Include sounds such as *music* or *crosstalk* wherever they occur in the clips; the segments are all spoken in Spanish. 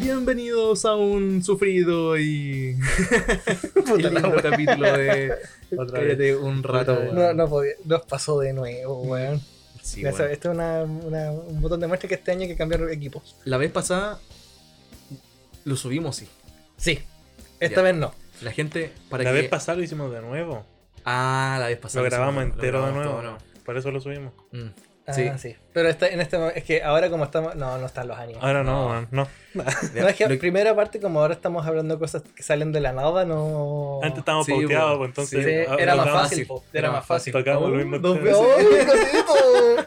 Bienvenidos a un sufrido y, *laughs* y *laughs* lindo capítulo de *laughs* Cállate un rato. No, no podía, nos pasó de nuevo, weón. Sí, Esto es una, una- un botón de muestra que este año hay que cambiar equipos. La vez pasada lo subimos, sí. Sí, esta Ya. vez no. La gente, para la que... vez pasada lo hicimos de nuevo. Ah, la vez pasada. Lo grabamos hicimos- lo entero de nuevo. todo Por eso lo subimos. Mm. Ah, Sí. sí. Pero esta- en este mo- es que ahora como estamos. No, no están los ánimos. Ahora no, No. weón, no. *laughs* no, es que Lo- primera parte, como ahora estamos hablando de cosas que salen de la nada, no. Antes estábamos Sí, pauteados, pues entonces. Sí, ah, era más fácil, po, era más fácil. Tocamos Oh, lo mismo. dos veces. *laughs*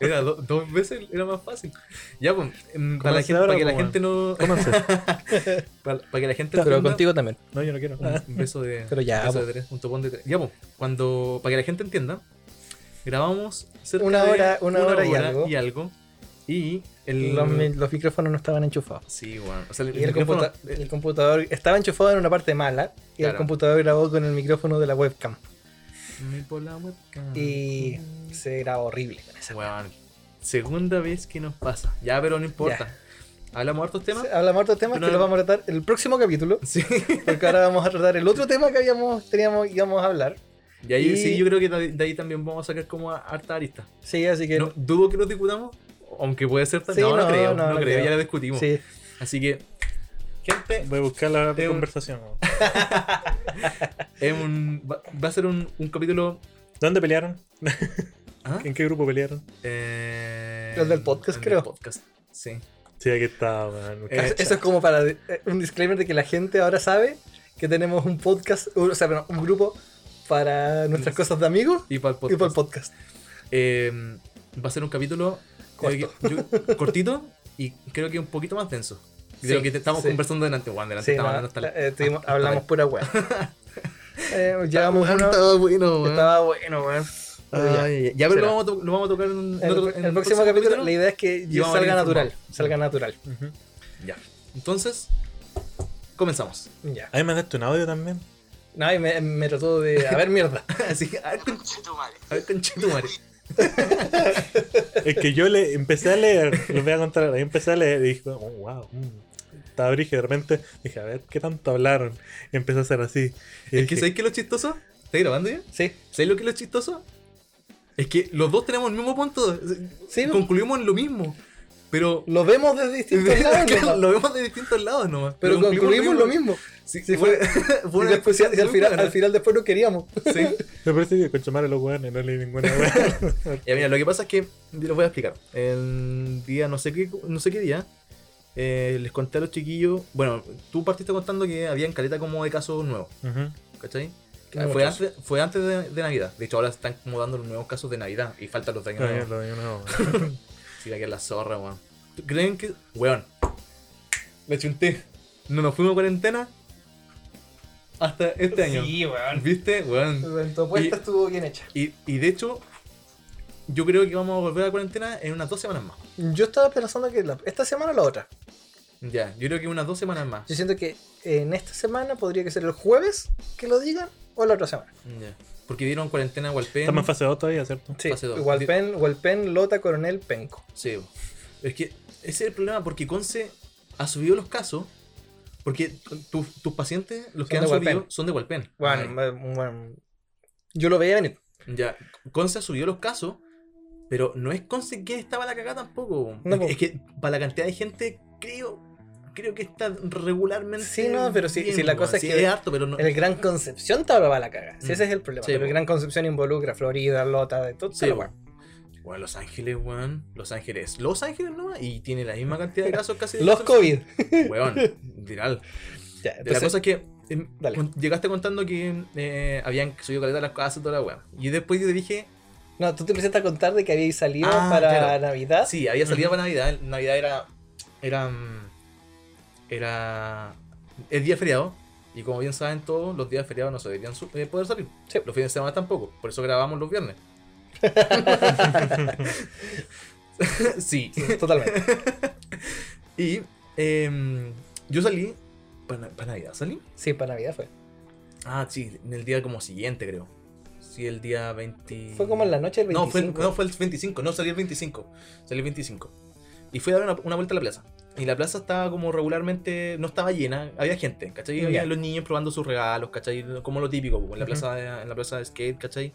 Era do- dos veces, era más fácil. Ya, pues, em, para, la Cómanse gente, ahora, para que la gente no. *laughs* Cómanse. para, para que la gente Pero contigo también. No, yo no quiero. Un un beso de. Pero ya, un beso po. de tres, un topón de tres. Ya, pues, cuando. Para que la gente entienda, grabamos cerca Una de hora- una hora y algo. Y algo. Y el. Los, mi- los micrófonos no estaban enchufados. Sí, bueno. O sea, el, Y el, computa- el computador estaba enchufado en una parte mala y el computador grabó con el micrófono de la webcam. La. Y se grabó horrible con esa Weón, segunda vez que nos pasa. Ya, pero no importa. ¿Hablamos de hartos temas? Hablamos otros temas que los vamos a tratar el próximo capítulo. Sí. Porque ahora vamos a tratar el otro *laughs* tema que habíamos, teníamos, íbamos a hablar. Y ahí Y- sí, yo creo que de ahí también vamos a sacar como a- harta arista. Sí, así que. No, dudo que lo discutamos, aunque puede ser Sí, no, no, no, creo, no, no, no creo, creo. ya lo discutimos. Sí. Así que, gente, Voy a buscar la Es conversación. *laughs* es un, va, va a ser un, un capítulo. ¿Dónde pelearon? ¿Ah? ¿En qué grupo pelearon? Eh, El del podcast, el creo. Del podcast, sí. Sí, aquí está, weón. Eh, Eso- es como para eh, un disclaimer de que la gente ahora sabe que tenemos un podcast, o sea, perdón, un grupo para nuestras cosas de amigos Y para el y podcast. para el podcast. Eh, va a ser un capítulo Corto. eh, yo- cortito y creo que un poquito más denso. De Sí, lo que te estamos sí. conversando delante, Juan. Delante Sí, no, hasta la- eh, tuvimos- hasta- hablamos hasta pura weá. *laughs* Eh, llevamos uno. Estaba *laughs* bueno, weón. Estaba bueno, weón. Pero ya. Ya, pero lo vamos, a lo vamos a tocar en, El, otro- en el próximo capítulo, la idea es que y salga natural. Salga natural. Ujú. Ya. Entonces, comenzamos. Ya. A mí me mandaste un audio también. No, y me, me trató de. A ver, mierda. *laughs* Así que, a ver, con, a ver, conchetumare. *laughs* Es que yo le empecé a leer, les voy a contar. Yo empecé a leer y dije, oh, wow. mm. Estaba brígido. De repente dije, a ver, ¿qué tanto hablaron? Y empecé a hacer así. Y Es que, dije, ¿sabéis qué es lo chistoso? ¿Estáis grabando ya? Sí. ¿Sabéis lo que es lo chistoso? Es que los dos tenemos el mismo punto. Sí, Concluimos en lo mismo. Pero Lo vemos desde distintos *laughs* lados. Claro, lo vemos de distintos lados nomás. pero concluimos lo mismo. Sí, Sí, fue, fue- *laughs* y después, y al, final, buena. al final después no queríamos. Sí. *laughs* me parece que con Chomare los weones no leí ninguna. Ya, mira, lo que pasa es que, les voy a explicar. El día, no sé qué, no sé qué día, eh, les conté a los chiquillos. Bueno, tú partiste contando que había en caleta como de casos nuevos, Ujú. ¿cachai? Nuevos Fue antes, fue antes de, de Navidad. De hecho, ahora están como dando los nuevos casos de Navidad y faltan los de año Lo nuevo. Sí, que es la zorra, weón. ¿Tú ¿Creen que, weón? Le chunté. No nos fuimos a cuarentena hasta este año. Sí, weón. ¿Viste? Weón. Tu apuesta Y- estuvo bien hecha. Y, y de hecho, yo creo que vamos a volver a la cuarentena en unas dos semanas más. Yo estaba pensando que la- esta semana o la otra. Ya, yo creo que unas dos semanas más. Yo siento que en esta semana podría que ser el jueves que lo digan o la otra semana. Ya. Porque dieron cuarentena a Walpen. Estamos en fase 2 todavía, ¿cierto? Sí, Fase dos. Walpen, Walpen, Lota, Coronel, Penco. Sí. Es que ese es el problema, porque Conce ha subido los casos. Porque tu- tus pacientes, los que han de subido, Walpen. son de Walpen. Bueno, bueno, yo lo veía venir. Ya, Conce ha subido los casos, pero no es Conce quien estaba la cagada tampoco. No, es, es que para la cantidad de gente, creo creo que está regularmente. Sí, no, pero sí- bien, sí, la weón. cosa es que es harto, pero no. El Gran Concepción te va a la caga. Sí, Mm. ese es el problema. Sí, pero el. Gran Concepción involucra Florida, Lota, de todo. Sí, weón. weá. Weón, Los Ángeles, weón. Los Ángeles. Los Ángeles no y tiene la misma cantidad de casos casi. de Los casos. COVID. Weón, *laughs* literal. Ya, la cosa es que em, llegaste contando que eh, habían subido caleta las casas y toda la weá. Y después yo te dije, No, tú te empezaste a contar de que habíais salido Ah, para claro. Navidad. sí, había salido para Navidad. Navidad era. Era. mm, Era. Es día feriado. Y como bien saben todos, los días feriados no se deberían eh, poder salir. Sí. Los fines de semana tampoco. Por eso grabamos los viernes. *laughs* sí. Totalmente. *laughs* Y em, yo salí. ¿Para, para Navidad salí? Sí, para Navidad fue. Ah, sí, en el día como siguiente, creo. Sí, el día 20. Fue como en la noche del No, fue, 25. no, fue el 25. No, salí el 25. Salí el 25. Y fui a dar una, una vuelta a la plaza. Y la plaza estaba como regularmente. No estaba llena. Había gente, ¿cachai? Había los niños probando sus regalos, ¿cachai? Como lo típico, en la Ujú. plaza de, en la plaza de skate, ¿cachai?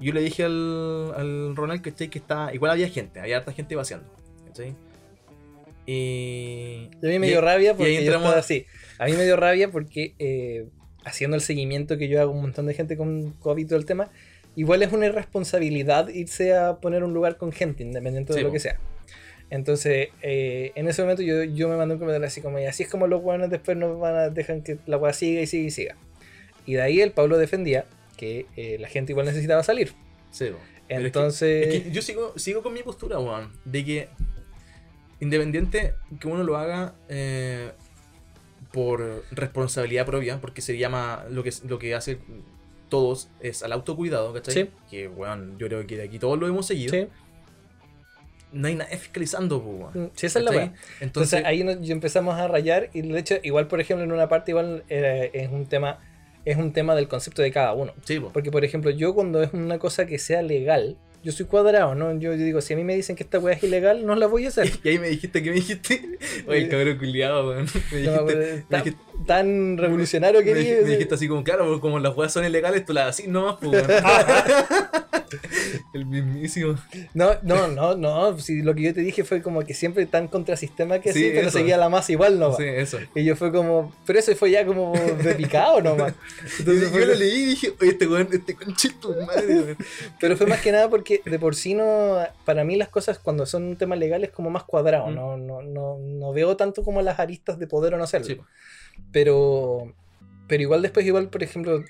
Yo le dije al, al Ronald, ¿cachai? Que estaba. Igual había gente, había harta gente vaciando, ¿cachai? Y. A mí me dio rabia y ahí porque yo entramos- estaba así. A mí me dio rabia porque eh, haciendo el seguimiento que yo hago un montón de gente con COVID y todo el tema, igual es una irresponsabilidad irse a poner un lugar con gente, independiente de Sí, lo que sea. Entonces, eh, en ese momento yo, yo me mandé un comentario así como, así es como los buenos después nos van a dejar que la weá siga y siga y siga. Y de ahí el Pablo defendía que eh, la gente igual necesitaba salir. Sí, es que- Entonces, Es que yo sigo, sigo con mi postura, weón. De que independiente que uno lo haga eh, por responsabilidad propia, porque se llama lo que, lo que hace todos es al autocuidado, ¿cachai? Sí. Que, weón, yo creo que de aquí todos lo hemos seguido. sí, No hay nadie fiscalizando, weón. sí, esa es la. Entonces, Entonces ahí nos, empezamos a rayar y de hecho igual por ejemplo en una parte igual eh, es un tema es un tema del concepto de cada uno. sí, po. Porque por ejemplo yo cuando es una cosa que sea legal, yo soy cuadrado, ¿no? Yo, yo digo, si a mí me dicen que esta weá es ilegal, no la voy a hacer. *laughs* Y ahí me dijiste, ¿qué me dijiste? *laughs* Oye, cabrón culiado, weón. Me No me acuerdo, dijiste, me tan, dijiste- tan revolucionario que me, me dijiste así como, claro, porque como las weas son ilegales, tú las así nomás, pues. *laughs* *laughs* El mismísimo. No, no, no, no. Si lo que yo te dije fue como que siempre tan contrasistema que Sí, sí, pero eso. seguía la masa igual, ¿no? Sí, eso. Y yo fue como, pero eso fue ya como de picado nomás. *laughs* Entonces yo lo leí y dije, oye, este weón, este conchito, madre. Pero fue más que nada porque de por sí no, para mí las cosas cuando son un tema legal es como más cuadrado, Mm. no, no, no, no veo tanto como las aristas de poder o no hacerlo. Sí. Pero, pero igual después, igual, por ejemplo,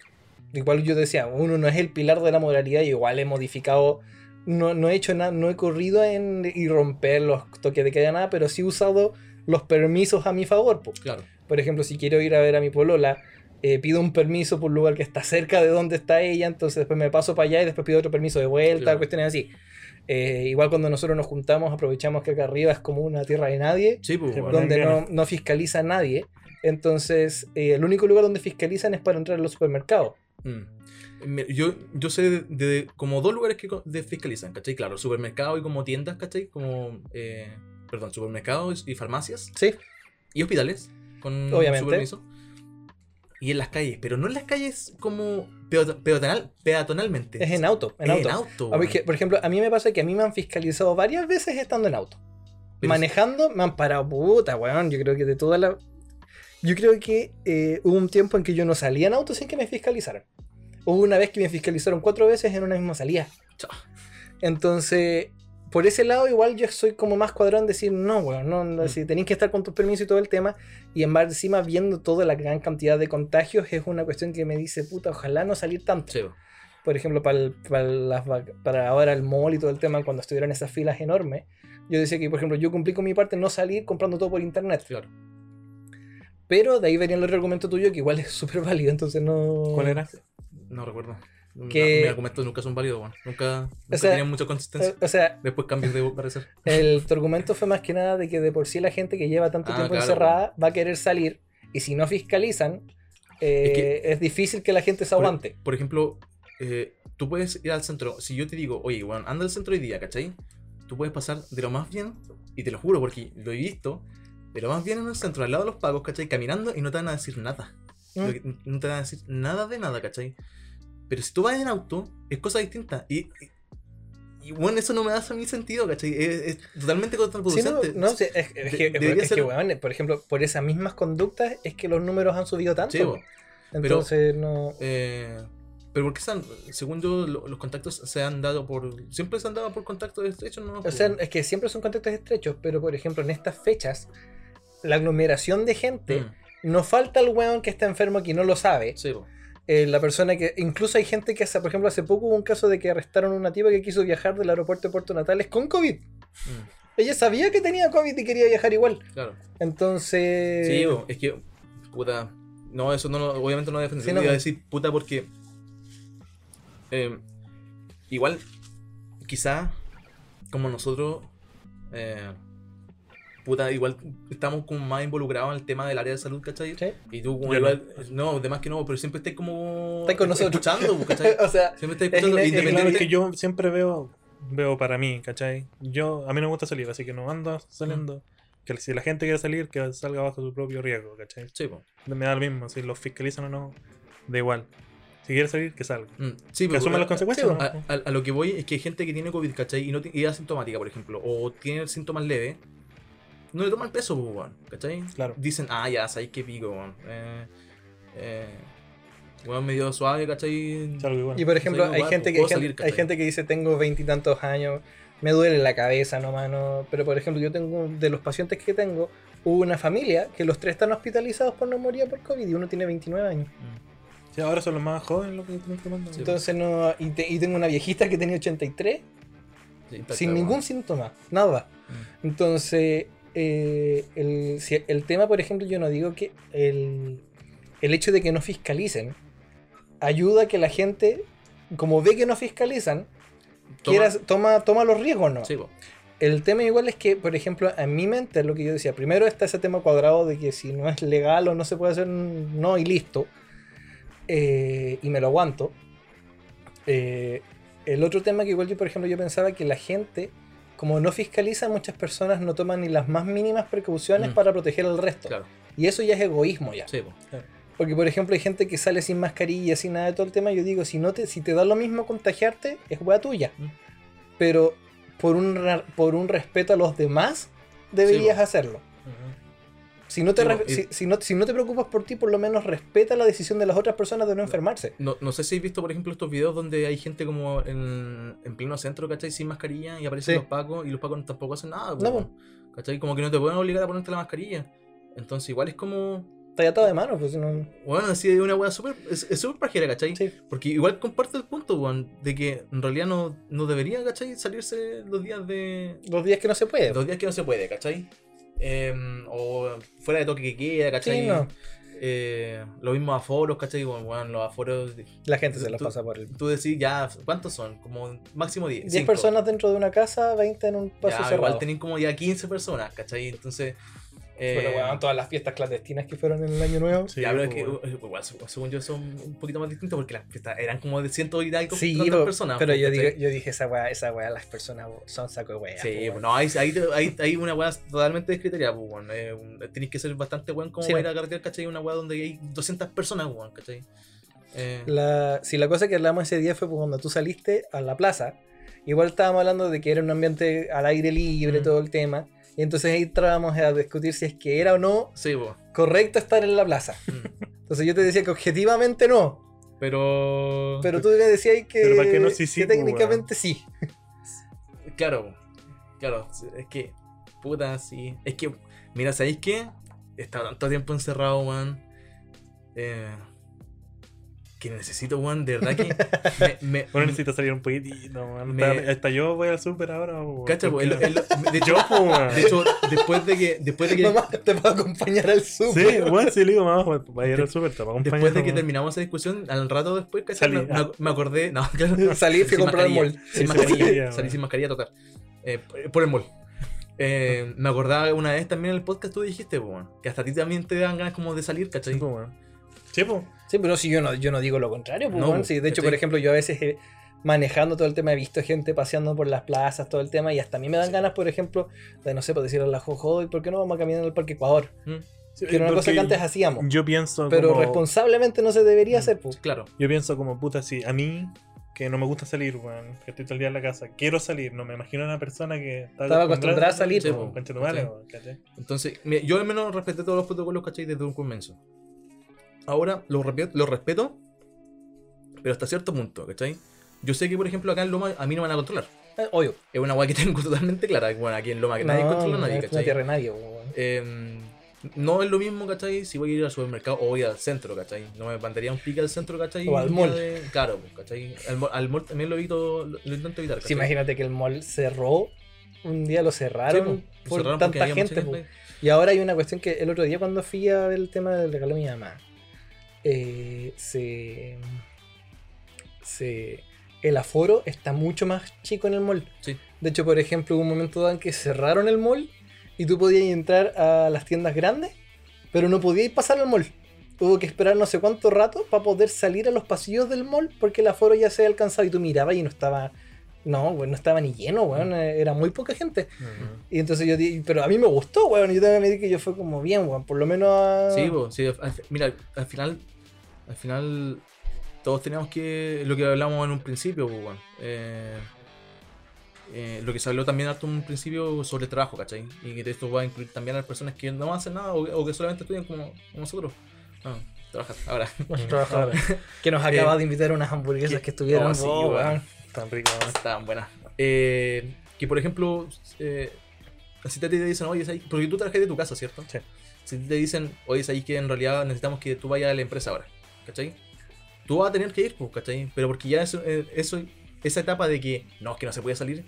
igual yo decía, uno no es el pilar de la moralidad, y igual he modificado, no, no he hecho nada, no he corrido en y romper los toques de queda nada, pero sí he usado los permisos a mi favor. po. Claro. Por ejemplo, si quiero ir a ver a mi polola, eh, pido un permiso por un lugar que está cerca de donde está ella, entonces después me paso para allá y después pido otro permiso de vuelta, Claro. cuestiones así. Eh, igual cuando nosotros nos juntamos, aprovechamos que acá arriba es como una tierra de nadie, Sí, pues, donde no, no fiscaliza nadie. Entonces, eh, el único lugar donde fiscalizan es para entrar a los supermercados. Mm. Yo, yo sé de, de como dos lugares que de fiscalizan, ¿cachai? Claro, supermercado y como tiendas, ¿cachai? Como, eh, perdón, supermercados y farmacias Sí, y hospitales con Obviamente. su permiso. Y en las calles, pero no en las calles como peato- peatonal, peatonalmente. es en auto. En Es auto. en auto. Ver, que, por ejemplo, a mí me pasa que a mí me han fiscalizado varias veces estando en auto. Manejando, me han parado, puta, weón. Yo creo que de toda la. Yo creo que eh, hubo un tiempo en que yo no salía en auto sin que me fiscalizaran. Hubo una vez que me fiscalizaron cuatro veces en una misma salida. Entonces, por ese lado, igual yo soy como más cuadrón decir, no, weón, no, no, Mm. si tenéis que estar con tus permisos y todo el tema. Y en más encima, viendo toda la gran cantidad de contagios, es una cuestión que me dice, puta, ojalá no salir tanto Sí, po. por ejemplo, para, el- para, las para ahora el mall y todo el tema, cuando estuvieron esas filas enormes, yo decía que, por ejemplo, yo cumplí con mi parte no salir comprando todo por internet. claro. Pero de ahí venía el otro argumento tuyo, que igual es súper válido, entonces no... ¿Cuál era? No recuerdo. Que- No, mis argumentos nunca son válidos, weón. Nunca, nunca sea, tenían mucha consistencia. Eh, O sea, Después cambios de parecer. el, tu argumento fue más que nada de que de por sí la gente que lleva tanto Ah, tiempo claro, encerrada va a querer salir, y si no fiscalizan, eh, Es que- es difícil que la gente se Por- aguante. Por, ejemplo, eh, tú puedes ir al centro. Si yo te digo, oye, weón, anda al centro hoy día, ¿cachai? Tú puedes pasar de lo más bien, y te lo juro porque lo he visto, de lo más bien en el centro, al lado de los pagos, ¿cachai? Caminando y no te van a decir nada. ¿Mm? Que- No te van a decir nada de nada, ¿cachai? Pero si tú vas en auto, es cosa distinta. Y, y, y, bueno, eso no me hace mí sentido, ¿cachai? Es, es totalmente Sí, no, contraproducente. no, sí, es, que, es que, por ejemplo, por esas mismas conductas es que los números han subido tanto. Sí. Entonces, no... Eh, pero porque según yo, lo- los contactos se han dado por. Siempre se han dado por contactos estrechos, ¿no? O sea, es que siempre son contactos estrechos, pero por ejemplo, en estas fechas, la aglomeración de gente, Mm, no falta el weón que está enfermo que no lo sabe. sí, eh, la persona que. Incluso hay gente que, hace, por ejemplo, hace poco hubo un caso de que arrestaron a una tipa que quiso viajar del aeropuerto de Puerto Natales con COVID. Mm, Ella sabía que tenía COVID y quería viajar igual. claro. Entonces. Sí, es que. Puta. No, eso no, obviamente no. Sí, Yo no, iba a decir puta porque. eh, igual. quizá como nosotros, eh, puta, igual estamos como más involucrados en el tema del área de salud, ¿cachai? ¿Sí? Y tú como igual, no, además que no, pero siempre estás como... Estás con nosotros. Escuchando, pues, ¿cachai? *laughs* o sea, Siempre estás Es escuchando, es Claro, independiente... es que yo siempre veo, veo para mí, ¿cachai? Yo, a mí no me gusta salir, así que no ando saliendo. Que si la gente quiere salir, que salga bajo su propio riesgo, ¿cachai? Sí, po. Me da lo mismo, si los fiscalizan o no, da igual. Si quiere salir, que salga. Mm, sí, Que pero- asuma las consecuencias, sí, ¿no? a, a- a lo que voy es que hay gente que tiene COVID, ¿cachai? Y, no y es asintomática, por ejemplo, o tiene síntomas leves, no le toman peso, pues, weón, ¿cachai? Claro. Dicen, ah, ya, sabéis qué pico, weón. Eh, eh, weón, medio suave, ¿cachai? Y por ejemplo, hay igual, gente, que, hay, gente, salir, hay gente que dice tengo veintitantos años, me duele la cabeza nomás, no. Pero por ejemplo, yo tengo, de los pacientes que tengo, hubo una familia que los tres están hospitalizados por neumonía por COVID y uno tiene 29 años. Mm, Sí, ahora son los más jóvenes los que están tomando. Sí. Entonces no. Y, te- y tengo una viejita que tenía 83 sí, sin claro, ningún síntoma, nada. Mm. Entonces, eh, el, si- el tema, por ejemplo, yo no digo que el, el hecho de que no fiscalicen ayuda a que la gente, como ve que no fiscalizan, Toma- toma, toma los riesgos, ¿no? Sí. El tema igual es que, por ejemplo, en mi mente es lo que yo decía. Primero está ese tema cuadrado de que si no es legal o no se puede hacer, no y listo. Eh, y me lo aguanto. Eh, el otro tema que igual yo, por ejemplo, yo pensaba que la gente, como no fiscaliza, muchas personas no toman ni las más mínimas precauciones Mm. para proteger al resto. Claro, Y eso ya es egoísmo ya. sí, po. Porque, por ejemplo, hay gente que sale sin mascarilla, sin nada de todo el tema. Yo digo, si no te, si te da lo mismo contagiarte, es hueá tuya. Mm. Pero por un, por un respeto a los demás, deberías hacerlo. Si no, te po, y- si, si no, si no te preocupas por ti, por lo menos respeta la decisión de las otras personas de no enfermarse. No, no sé si habéis visto, por ejemplo, estos videos donde hay gente como en, en pleno centro, ¿cachai? Sin mascarilla y aparecen Sí. los pacos y los pacos tampoco hacen nada, No. ¿cachai? Como que no te pueden obligar a ponerte la mascarilla. Entonces, igual es como. Está atado de mano, pues no. Bueno, así es una weá súper. Es es súper pajera, ¿cachai? Sí. Porque igual comparto el punto, weón, de que en realidad no, no debería, ¿cachai? Salirse los días de. Los días que no se puede. Los días que no se puede, ¿cachai? Em, o fuera de toque que queda, ¿cachai? Sí, no. Eh, lo mismo aforos, ¿cachai? Bueno, weón, los aforos. La gente se los pasa por el. Tú decís, ya, ¿cuántos son? Como máximo 10. 10 cinco. personas dentro de una casa, 20 en un Ya, paso cerrado. igual tenían como ya 15 personas, ¿cachai? Entonces. Eh, Pero weón, todas las fiestas clandestinas que fueron en el año nuevo. Sí, ya, pero es pues, que bueno. igual, según yo, son un poquito más distintos porque las fiestas eran como de ciento y algo Sí, tantas po, personas. pero yo, digo, yo dije, esa weá, esa weá, las personas son saco de weá. Sí, po, pues weón. no, hay, hay, hay, hay una weá totalmente descriteriada, pues, weón. Eh, un- Tenéis que ser bastante weón como Sí, para ir a carretear, ¿cachai? Una weá donde hay 200 personas, weón, ¿cachai? Eh, La, si la cosa que hablamos ese día fue cuando tú saliste a la plaza, igual estábamos hablando de que era un ambiente al aire libre, Mm. todo el tema, y entonces ahí entrábamos a discutir si es que era o no sí, correcto estar en la plaza. mm. Entonces yo te decía que objetivamente no, Pero. pero tú me decías que, Pero ¿para qué no? Sí, sí, que pues, técnicamente sí. Claro, claro, es que, puta, sí. Es que, mira, ¿sabéis qué? He estado tanto tiempo encerrado, weón. Eh, que necesito, weón, de verdad que. *laughs* me, me, Bueno, necesito salir un poquitito, man. Me- Hasta, yo voy al súper ahora. weón. Cacha, weón, el- el- de hecho, Yo, pues, weón. de hecho, después de que. Después de que Mamá, te puedo acompañar al Sí, súper. weón, sí, le digo, mamá, weón, vaya a ir al súper, te va a Después de acompañar, que terminamos esa discusión, al rato después, ¿cachai? Salí, Me, ah. me- acordé. No, *laughs* claro. Salí, fui a Sin comprar al mascarilla. mall. Sin mascarilla. Salí sin mascarilla total. Eh, por- el mall. Eh, me acordaba una vez también en el podcast tú dijiste, pues, weón, que hasta a ti también te dan ganas como de salir, ¿cachai? Sí, pues, weón. Sí, pues. Pero si yo no, yo no digo lo contrario, pues, No, weón. pues, Sí, de hecho, ¿cachai? por ejemplo, yo a veces eh, manejando todo el tema he visto gente paseando por las plazas, todo el tema, y hasta a mí me dan Sí. ganas, por ejemplo, de no sé, por decirle a la Jojo, ¿y por qué no vamos a caminar al Parque Ecuador? Mm, Sí, Que era una cosa que antes hacíamos. Yo pienso Pero como... responsablemente no se debería Mm, hacer, pues. Claro. Yo pienso como, puta, si a mí, que no me gusta salir, weón, que estoy todo el día en la casa, quiero salir, no me imagino a una persona que está Estaba acostumbrada a salir, Sí, pues, po, weón, ¿cachai? Entonces, mira, yo al menos respeté todos los protocolos, ¿cachai? Desde un comienzo. Ahora los respeto, pero hasta cierto punto, ¿cachai? Yo sé que, por ejemplo, acá en Loma a mí no me van a controlar. Eh, obvio. Es una weá que tengo *laughs* totalmente clara. Bueno, aquí en Loma que nadie no, controla a no nadie, una ¿cachai? tierra nadie. Eh, no es lo mismo, ¿cachai? Si voy a ir al supermercado o voy al centro, ¿cachai? No me mandaría un pique al centro, ¿cachai? O al mall. de- Claro, pues, ¿cachai? Al, mall- al mall también lo evito, lo, lo intento evitar, Sí, ¿cachai? imagínate que el mall cerró, un día lo Sí, cerraron pues, por cerraron tanta gente, pues. Y ahora hay una cuestión que el otro día cuando fui a ver el tema del regalo de mi mamá, eh, se, se el aforo está mucho más chico en el mall. Sí. De hecho, por ejemplo, hubo un momento dado en que cerraron el mall y tú podías entrar a las tiendas grandes, pero no podías pasar al mall. Hubo que esperar no sé cuánto rato para poder salir a los pasillos del mall porque el aforo ya se había alcanzado y tú mirabas y no estaba. No, güey, no estaba ni lleno, weón. Era muy poca gente. Y entonces yo di, pero a mí me gustó, weón. Yo también me di que yo fue como bien, weón. Por lo menos. Sí, po, sí, al mira, al final, al final todos teníamos que, lo que hablamos en un principio, weón. Eh, eh, lo que se habló también en un principio sobre el trabajo, ¿cachai? Y que esto va a incluir también a las personas que no hacen nada o, o que solamente estudian como, como nosotros. No, trabajar ahora. *laughs* Los trabajadores. *laughs* Que nos acaba de invitar a unas hamburguesas que- que estuvieron. oh, sí. Tan rico, weón. Estaban buenas. Eh, que por ejemplo, eh, si te dicen, oye, ¿sabes? porque tú trabajas de tu casa, ¿cierto? Sí. Si te dicen, oye, ahí que en realidad necesitamos que tú vayas a la empresa ahora, ¿cachai? Tú vas a tener que ir, pues, ¿cachai? Pero porque ya eso, eh, eso esa etapa de que no, es que no se puede salir,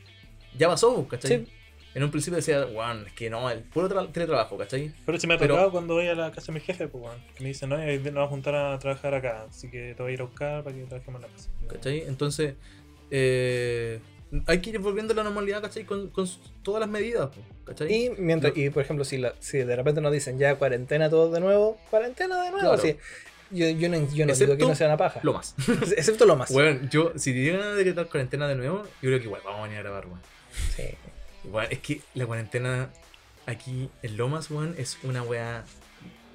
ya pasó, pues, ¿cachai? Sí. En un principio decía, bueno, es que no, el puro tra- teletrabajo, ¿cachai? Pero si me ha Pero- tocado cuando voy a la casa de mi jefe, pues, weón, que me dicen, no, nos vamos a juntar a trabajar acá, así que te voy a ir a buscar para que trabajemos en la casa. ¿cachai? Entonces, eh, hay que ir volviendo a la normalidad, ¿cachai? Con, con todas las medidas, ¿cachai? Y, mientras, y por ejemplo, si, la, si de repente nos dicen ya cuarentena todos de nuevo, cuarentena de nuevo. Claro. sí. Yo, yo no, yo no digo Excepto que no sea una paja. Lo más. *laughs* Excepto lo más. Bueno, yo, si te llegan a decretar cuarentena de nuevo, yo creo que igual vamos a venir a grabar, weón. Sí. Igual, es que la cuarentena aquí en Lomas, weón, es una weá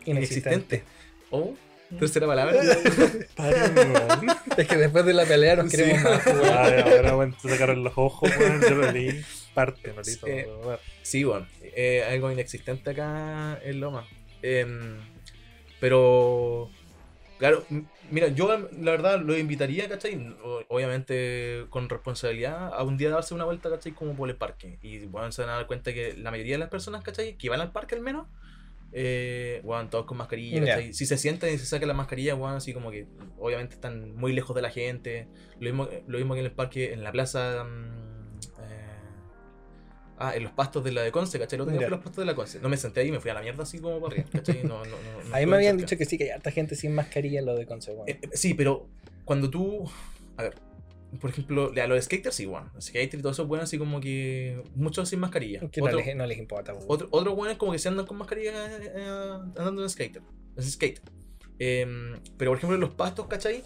inexistente. O, tercera palabra. *laughs* Paren. Es que después de la pelea nos Sí. queremos más, weón. Ay, ahora, te sacaron los ojos, weón, yo lo leí parte, todo, Eh, weón. sí, weón. eh, algo inexistente acá en Lomas. Em, pero, claro, mira, yo la verdad lo invitaría, ¿cachai? Obviamente con responsabilidad a un día darse una vuelta, ¿cachai? Como por el parque. Y bueno, se van a dar cuenta que la mayoría de las personas, ¿cachai? Que van al parque al menos, eh, bueno, todos con mascarilla. Si se sientan y se sacan la mascarilla, bueno, así como que obviamente están muy lejos de la gente. Lo mismo, lo mismo que en el parque, en la plaza... mm, eh, Ah, en los pastos de la de Conce, ¿cachai? Lo tenía Ya. en los pastos de la Conce. No me senté ahí y me fui a la mierda así como para arriba, ¿cachai? No, no, no, no *laughs* A mí estuve me habían cerca. dicho que sí, que hay harta gente sin mascarilla en lo de Conce. Eh, eh, sí, pero cuando tú. A ver, por ejemplo, a los skaters, sí, bueno. Los skaters y todo eso, bueno, así como que. Muchos sin mascarilla. que no les, no les importa, weón. otro- Otros buenos como que se andan con mascarilla eh, andando en skater. Es skate. Em, pero por ejemplo en los pastos, ¿cachai?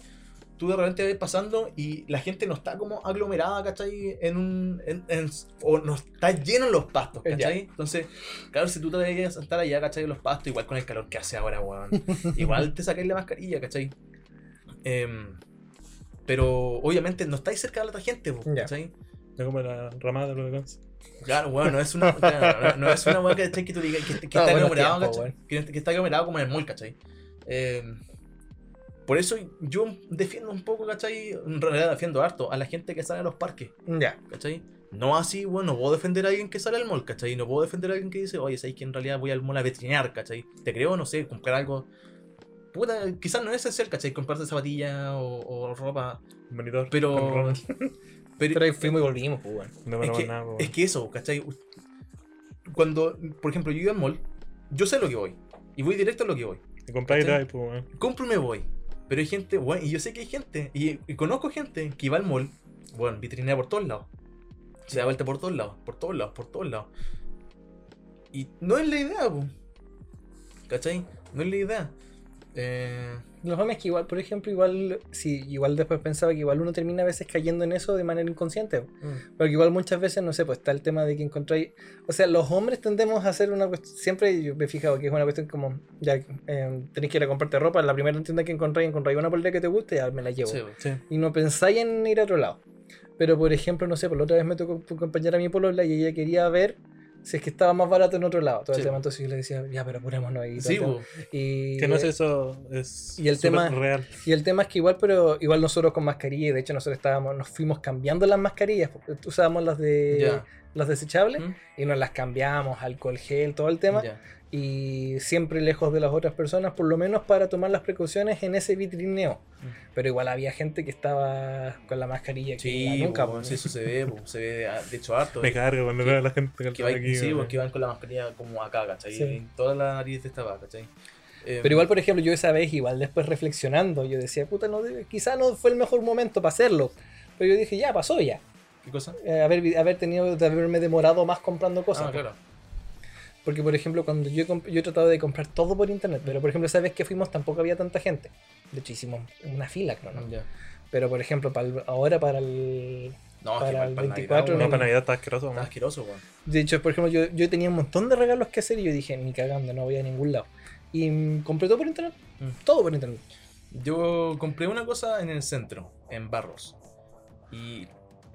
Tú de repente vas pasando y la gente no está como aglomerada, ¿cachai? En un. en- en- o no está lleno en los pastos, Ya. ¿cachai? Entonces, claro, si tú te a sentar allá, ¿cachai? En los pastos, igual con el calor que hace ahora, weón. igual te sacáis la mascarilla, ¿cachai? Em, pero obviamente no estáis cerca de la otra gente, Ya. ¿cachai? Yo como la ramada de los Conce. Claro, weón, no es una, *laughs* claro, no, no es una weá que, que tú digas que, que No, está aglomerado, ¿cachai? Que, que está aglomerado como en el mall, ¿cachai? Eh, por eso yo defiendo un poco, ¿cachai? En realidad defiendo harto a la gente que sale a los parques, Ya. ¿cachai? No así, bueno, no puedo defender a alguien que sale al mall, ¿cachai? No puedo defender a alguien que dice, oye, sabes que en realidad voy al mall a veterinar, ¿cachai? Te creo, no sé, comprar algo. Puta, quizás no es esencial, ¿cachai? Comprarse zapatillas o, o ropa. Un monitor. *laughs* Pero-. Pero, Pero ahí fuimos y volvimos, pues, weón. No es, me que, nada, weón. es que eso, ¿cachai? Cuando, por ejemplo, yo iba al mall, yo sé lo que voy. Y voy directo a lo que voy. Y compráis ¿cachai? drive, pues, weón. Compro y me voy. Pero hay gente, bueno, y yo sé que hay gente, y, y conozco gente que va al mall, bueno, vitrinea por todos lados. Se da vuelta por todos lados, por todos lados, por todos lados. Y no es la idea, po. ¿cachai? No es la idea. Eh, Los mames que igual, por ejemplo, igual, sí, igual después pensaba que igual uno termina a veces cayendo en eso de manera inconsciente. Porque igual muchas veces, no sé, pues está el tema de que encontráis. O sea, los hombres tendemos a hacer una cuestión. Siempre yo me he fijado que es una cuestión como. Ya eh, tenéis que ir a comprarte ropa. La primera tienda que encontráis, encontráis una polera que te guste, ya me la llevo. sí, po. Sí. Y no pensáis en ir a otro lado. Pero por ejemplo, no sé, por la otra vez me tocó acompañar a mi polola y ella quería ver si es que estaba más barato en otro lado. Todo el tema, entonces yo le decía, ya, pero apurémonos ahí. Sí, y, Que no es eso, es Y el tema- real. y el tema es que igual, pero igual nosotros con mascarilla, y de hecho nosotros estábamos, nos fuimos cambiando las mascarillas, usábamos las de las desechables ¿Mm? y nos las cambiamos, alcohol gel, todo el tema. Y siempre lejos de las otras personas, por lo menos para tomar las precauciones en ese vitrineo. Mm. Pero igual había gente que estaba con la mascarilla que Sí, iba nunca. po, po. sí, eso se ve, po, se ve de, de hecho harto. Me cargo cuando veo a la gente que, que, va- aquí, sí, porque van con la mascarilla como acá, ¿cachai? Sí. En toda la nariz estaba, ¿cachai? Eh, Pero igual, por ejemplo, yo esa vez, igual después reflexionando, yo decía, puta, no, quizá no fue el mejor momento para hacerlo. Pero yo dije, ya, pasó ya. ¿Qué cosa? Eh, haber, haber tenido, de haberme demorado más comprando cosas. Ah, claro. Porque, por ejemplo, cuando yo, he comp- yo he tratado de comprar todo por internet, pero por ejemplo, esa vez que fuimos tampoco había tanta gente. De hecho, hicimos una fila, creo, ¿no? Pero, por ejemplo, para el- ahora para el... No, Para es que el para 24 Navidad, No, para Navidad está asqueroso, Está asqueroso, weón. De hecho, por ejemplo, yo, yo tenía un montón de regalos que hacer y yo dije, ni cagando, no voy a ningún lado. Y compré todo por internet. Mm. Todo por internet. Yo compré una cosa en el centro, en Barros. Y,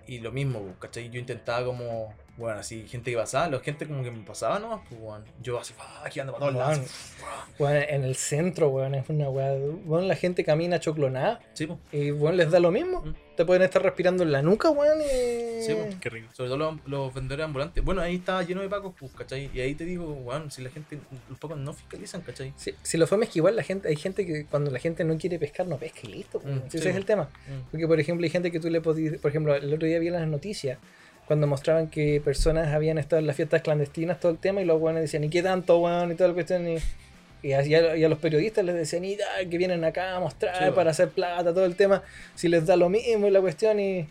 y lo mismo, ¿cachai? Yo intentaba como, bueno, así, gente que pasaba, la gente como que me pasaba nomás, pues, weón. Yo así, ¡ah! aquí ando para todos lados. Weón. Bueno, en el centro, weón, es una weá. Bueno, la gente camina choclonada Sí, pues. y bueno, les da lo mismo. Mm. Te pueden estar respirando en la nuca, weón. Y... Sí, pues. Qué rico. Sobre todo los, los vendedores ambulantes. Bueno, ahí estaba lleno de pacos, pues, ¿cachai? Y ahí te digo, weón, si la gente, los pacos no fiscalizan, ¿cachai? Sí, si lo es que igual la gente, hay gente que cuando la gente no quiere pescar, no pesca y listo. weón. Mm, Si sí, ese es el tema. Mm. Porque, por ejemplo, hay gente que tú le podías. Por ejemplo, el otro día vi en las noticias cuando mostraban que personas habían estado en las fiestas clandestinas, todo el tema, y los weones decían, ¿y qué tanto, weón? Y toda la cuestión. Y, y a, y los periodistas les decían, y da, que vienen acá a mostrar Sí, para hacer plata, todo el tema. Si les da lo mismo y la cuestión, y.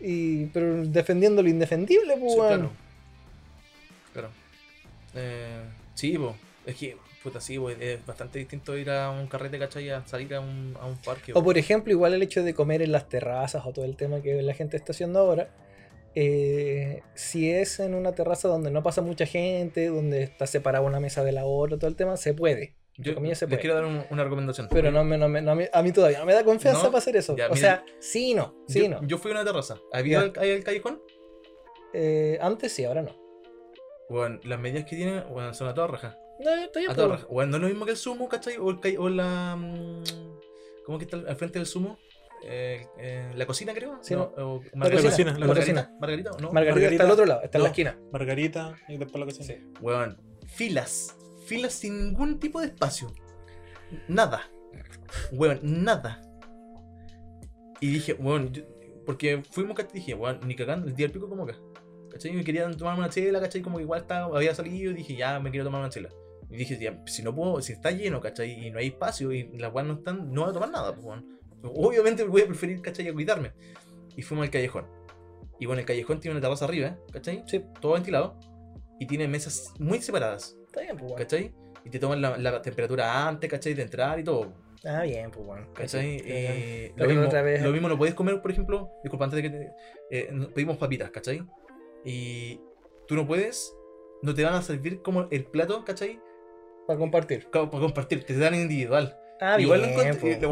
y pero defendiendo lo indefendible, pues, Sí, claro. Claro. Eh, sí, pues. Es que, puta, sí, pues, es bastante distinto ir a un carrete, ¿cachai? A salir a un, a un parque. O por ejemplo, igual el hecho de comer en las terrazas o todo el tema que la gente está haciendo ahora. Eh, si es en una terraza donde no pasa mucha gente, donde está separada una mesa de la otra, todo el tema, se puede. Yo comillas, se les puede. quiero dar un- una recomendación. Pero no me, no me- no me- a mí todavía no me da confianza No, para hacer eso. ya, o mira, sea, sí y no, sí yo, no. yo fui a una terraza. ¿Había el, el callejón? Eh, antes sí, ahora no. Bueno, las medidas que tiene, bueno, son a toda raja. No, bien, A toda raja. Bueno, no es lo mismo que el sumo, ¿cachai? O, el, o la. mm, ¿Cómo que está al frente del sumo? Eh, eh, la cocina, creo. Sí, no, no. o La cocina, la Margarita. Margarita, ¿o ¿no? Margarita, está al otro lado, está en la esquina. Margarita y después la cocina. Sí. Weón, filas. Filas sin ningún tipo de espacio. Nada. Weón, nada. Y dije, weón, yo- porque fuimos, ¿cachai? Dije, weón, ni cagando, el día del pico como acá. ¿Cachai? Me quería tomar una chela, ¿cachai? Como que igual estaba, había salido y dije, ya me quiero tomar una chela. Y dije, ya, si no puedo, si está lleno, ¿cachai? Y no hay espacio y las weas no están, no voy a tomar nada, pues, weón. Obviamente voy a preferir, ¿cachai? A cuidarme. Y fuimos al callejón. Y bueno, el callejón tiene una terraza arriba, ¿cachai? Sí, Todo ventilado. Y tiene mesas muy separadas. está bien, pues, bueno. ¿cachai? Y te toman la, la temperatura antes, ¿cachai? De entrar y todo, Ah, bien, pues, bueno. ¿cachai? Eh, lo, mismo, otra vez- lo mismo no podéis comer, por ejemplo, disculpa, antes de que te... eh, pedimos papitas, ¿cachai? Y tú no puedes, no te van a servir como el plato, ¿cachai? Para compartir. Para compartir, te dan individual. Ah, Igual bien, lo encontré, lo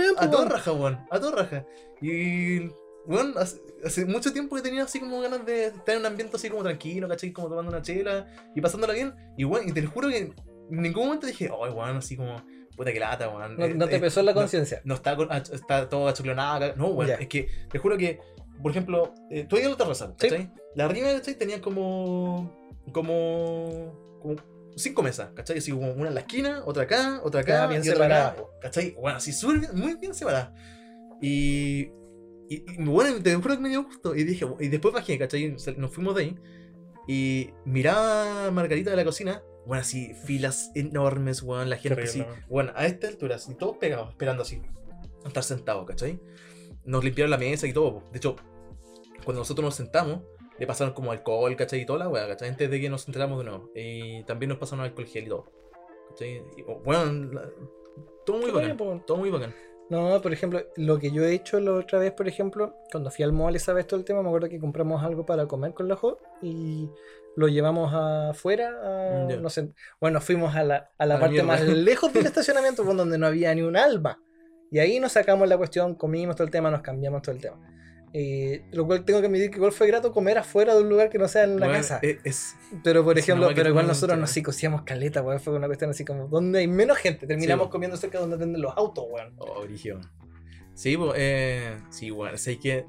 bien, a toda raja, weón, a toda raja. Y, weón, hace, hace mucho tiempo que tenía así como ganas de estar en un ambiente así como tranquilo, ¿cachai? Como tomando una chela y pasándola bien. Y, weón, y te lo juro que en ningún momento dije, ay, weón, así como, puta que lata, weón. No, Eh, no te eh, pesó la conciencia. No, está, ach- está todo achoclonado, no, weón, es que te juro que, por ejemplo, eh, tú ibas a la terraza, Sí. ¿cachai? La arriba, ¿cachai? Tenía como, como, como cinco mesas, ¿cachai? Así como una en la esquina, otra acá, otra acá, Ah, bien y otra separada, acá, ¿cachai? Bueno, así súper bien- muy bien separada. Y, y, y, bueno, te juro que me dio gusto. Y dije, y después bajé, ¿cachai? Nos fuimos de ahí. Y miraba a Margarita de la cocina. Bueno, así, filas enormes, weón. La gente así. Bueno, a esta altura, así, todos pegados, esperando así. a Estar sentados, ¿cachai? Nos limpiaron la mesa y todo. De hecho, cuando nosotros nos sentamos, le pasaron como alcohol, ¿cachai? Y toda la weá, ¿cachai? Antes de que nos enteramos de nuevo. Y también nos pasaron alcohol gel y todo. ¿cachai? Y, oh, bueno, la- todo muy bien, bacán. Todo muy bacán. No, por ejemplo, lo que yo he hecho la otra vez, por ejemplo, cuando fui al mall esa vez todo el tema, me acuerdo que compramos algo para comer con los ojos y lo llevamos afuera, a- no sé, bueno, fuimos a la, a la A parte mierda. más *laughs* lejos del estacionamiento, pues, donde no había ni un alma. Y ahí nos sacamos la cuestión, comimos todo el tema, nos cambiamos todo el tema. Eh, lo cual tengo que admitir que igual fue grato comer afuera de un lugar que no sea en la Weón, casa. Es, es- Pero por es ejemplo, pero igual nosotros nos entiendes. psicociamos caleta, weón. Fue una cuestión así como donde hay menos gente. Terminamos Sí, comiendo cerca de donde venden los autos, weón. Oh, brígido. Sí, pues, eh, sí, bueno, sé que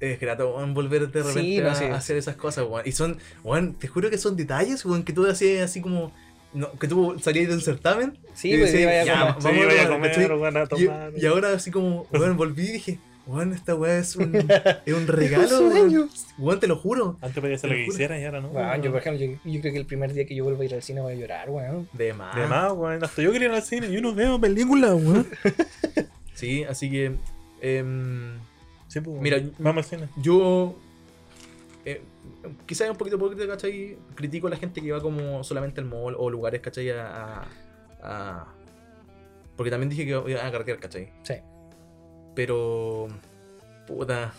es grato weón, volver de repente Sí, no, a, sí. a hacer esas cosas, weón. Y son, weón, te juro que son detalles, weón, que tú hacías así como, no, que tú salías de un certamen. Sí, y pues decías, iba a ya, comer. vamos Sí, a voy a comer, weón, a Y, tomar. y ahora así como, weón, volví y dije, weón, esta weá es un, *laughs* es un regalo, Un weón. sueño. Weón, te lo juro. Antes podía hacer lo que quisiera y ahora no. Weón, yo por ejemplo, yo, yo creo que el primer día que yo vuelva a ir al cine voy a llorar, weón. De más. De más, weón. Hasta yo quería ir al cine. Yo no veo películas, weón. *laughs* Sí, así que. em, Sí, pues, Mira, vamos al cine. Yo. Eh, quizás es un poquito hipócrita, ¿cachai? Critico a la gente que va como solamente al mall o lugares, ¿cachai? A. a- a- porque también dije que iba a cargar, ¿cachai? Sí. Pero. Puta.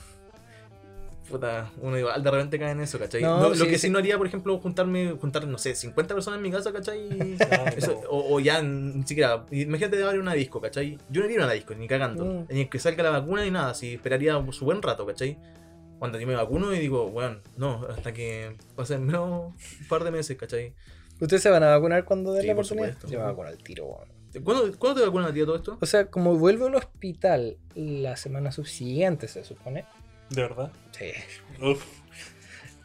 Puta, uno igual de repente cae en eso, ¿cachai? No, No, lo que sí. sí no haría, por ejemplo, juntarme, juntar, no sé, 50 personas en mi casa, ¿cachai? *laughs* Eso, o, o ya ni siquiera. Imagínate de una disco, ¿cachai? Yo no iría a una disco, ni cagando. Mm. Ni que salga la vacuna ni nada, si esperaría su buen rato, ¿cachai? Cuando yo me vacuno y digo, bueno, no, hasta que pasen menos un par de meses, ¿cachai? ¿Ustedes se van a vacunar cuando den Sí, la por oportunidad? Yo me vacuno al tiro, weón. ¿Cuándo, ¿cuándo te vacunan a ti todo esto? O sea, como vuelvo al hospital la semana subsiguiente, se supone. ¿De verdad? Sí. Uf.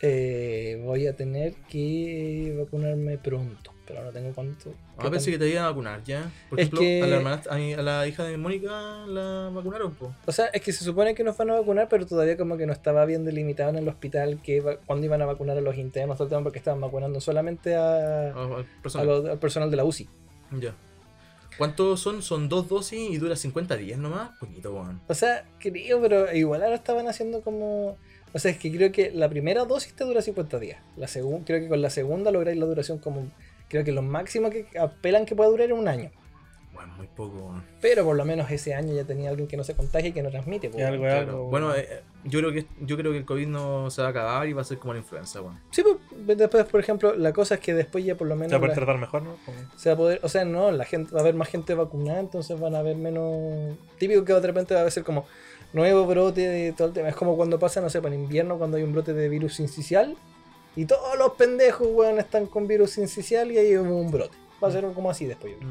eh, voy a tener que vacunarme pronto. Pero no tengo cuánto. Ah, pensé que te iban a vacunar, ¿ya? Por Es ejemplo, que- a, la hermana- a, mi- a la hija de Mónica la vacunaron, po. O sea, es que se supone que nos van a vacunar, pero todavía como que no estaba bien delimitado en el hospital que cuándo iban a vacunar a los internos, todo el tema, porque estaban vacunando solamente a, al a personal. lo- al personal de la UCI. Ya. ¿Cuántos son? Son dos dosis y dura 50 días nomás. Poquito, weón. O sea, creo, pero igual ahora estaban haciendo como... O sea, es que creo que la primera dosis te dura 50 días. La creo que con la segunda lográis la duración como... Creo que lo máximo que apelan que pueda durar es un año. Bueno, muy poco. Pero por lo menos ese año ya tenía alguien que no se contagia y que no transmite. algo, algo. Bueno, eh, yo creo que yo creo que el COVID no se va a acabar y va a ser como la influenza, weón. Sí, pues después, por ejemplo, la cosa es que después ya por lo menos... Se va a poder la- tratar mejor, ¿no? Se va a poder, o sea, no, la gente va a haber más gente vacunada, entonces van a haber menos. Típico que de repente va a ser como nuevo brote de todo el tema. Es como cuando pasa, no sé, para invierno, cuando hay un brote de virus sincicial y todos los pendejos, weón, están con virus sincicial y hay un brote. Va a ser como así después. Yo, creo.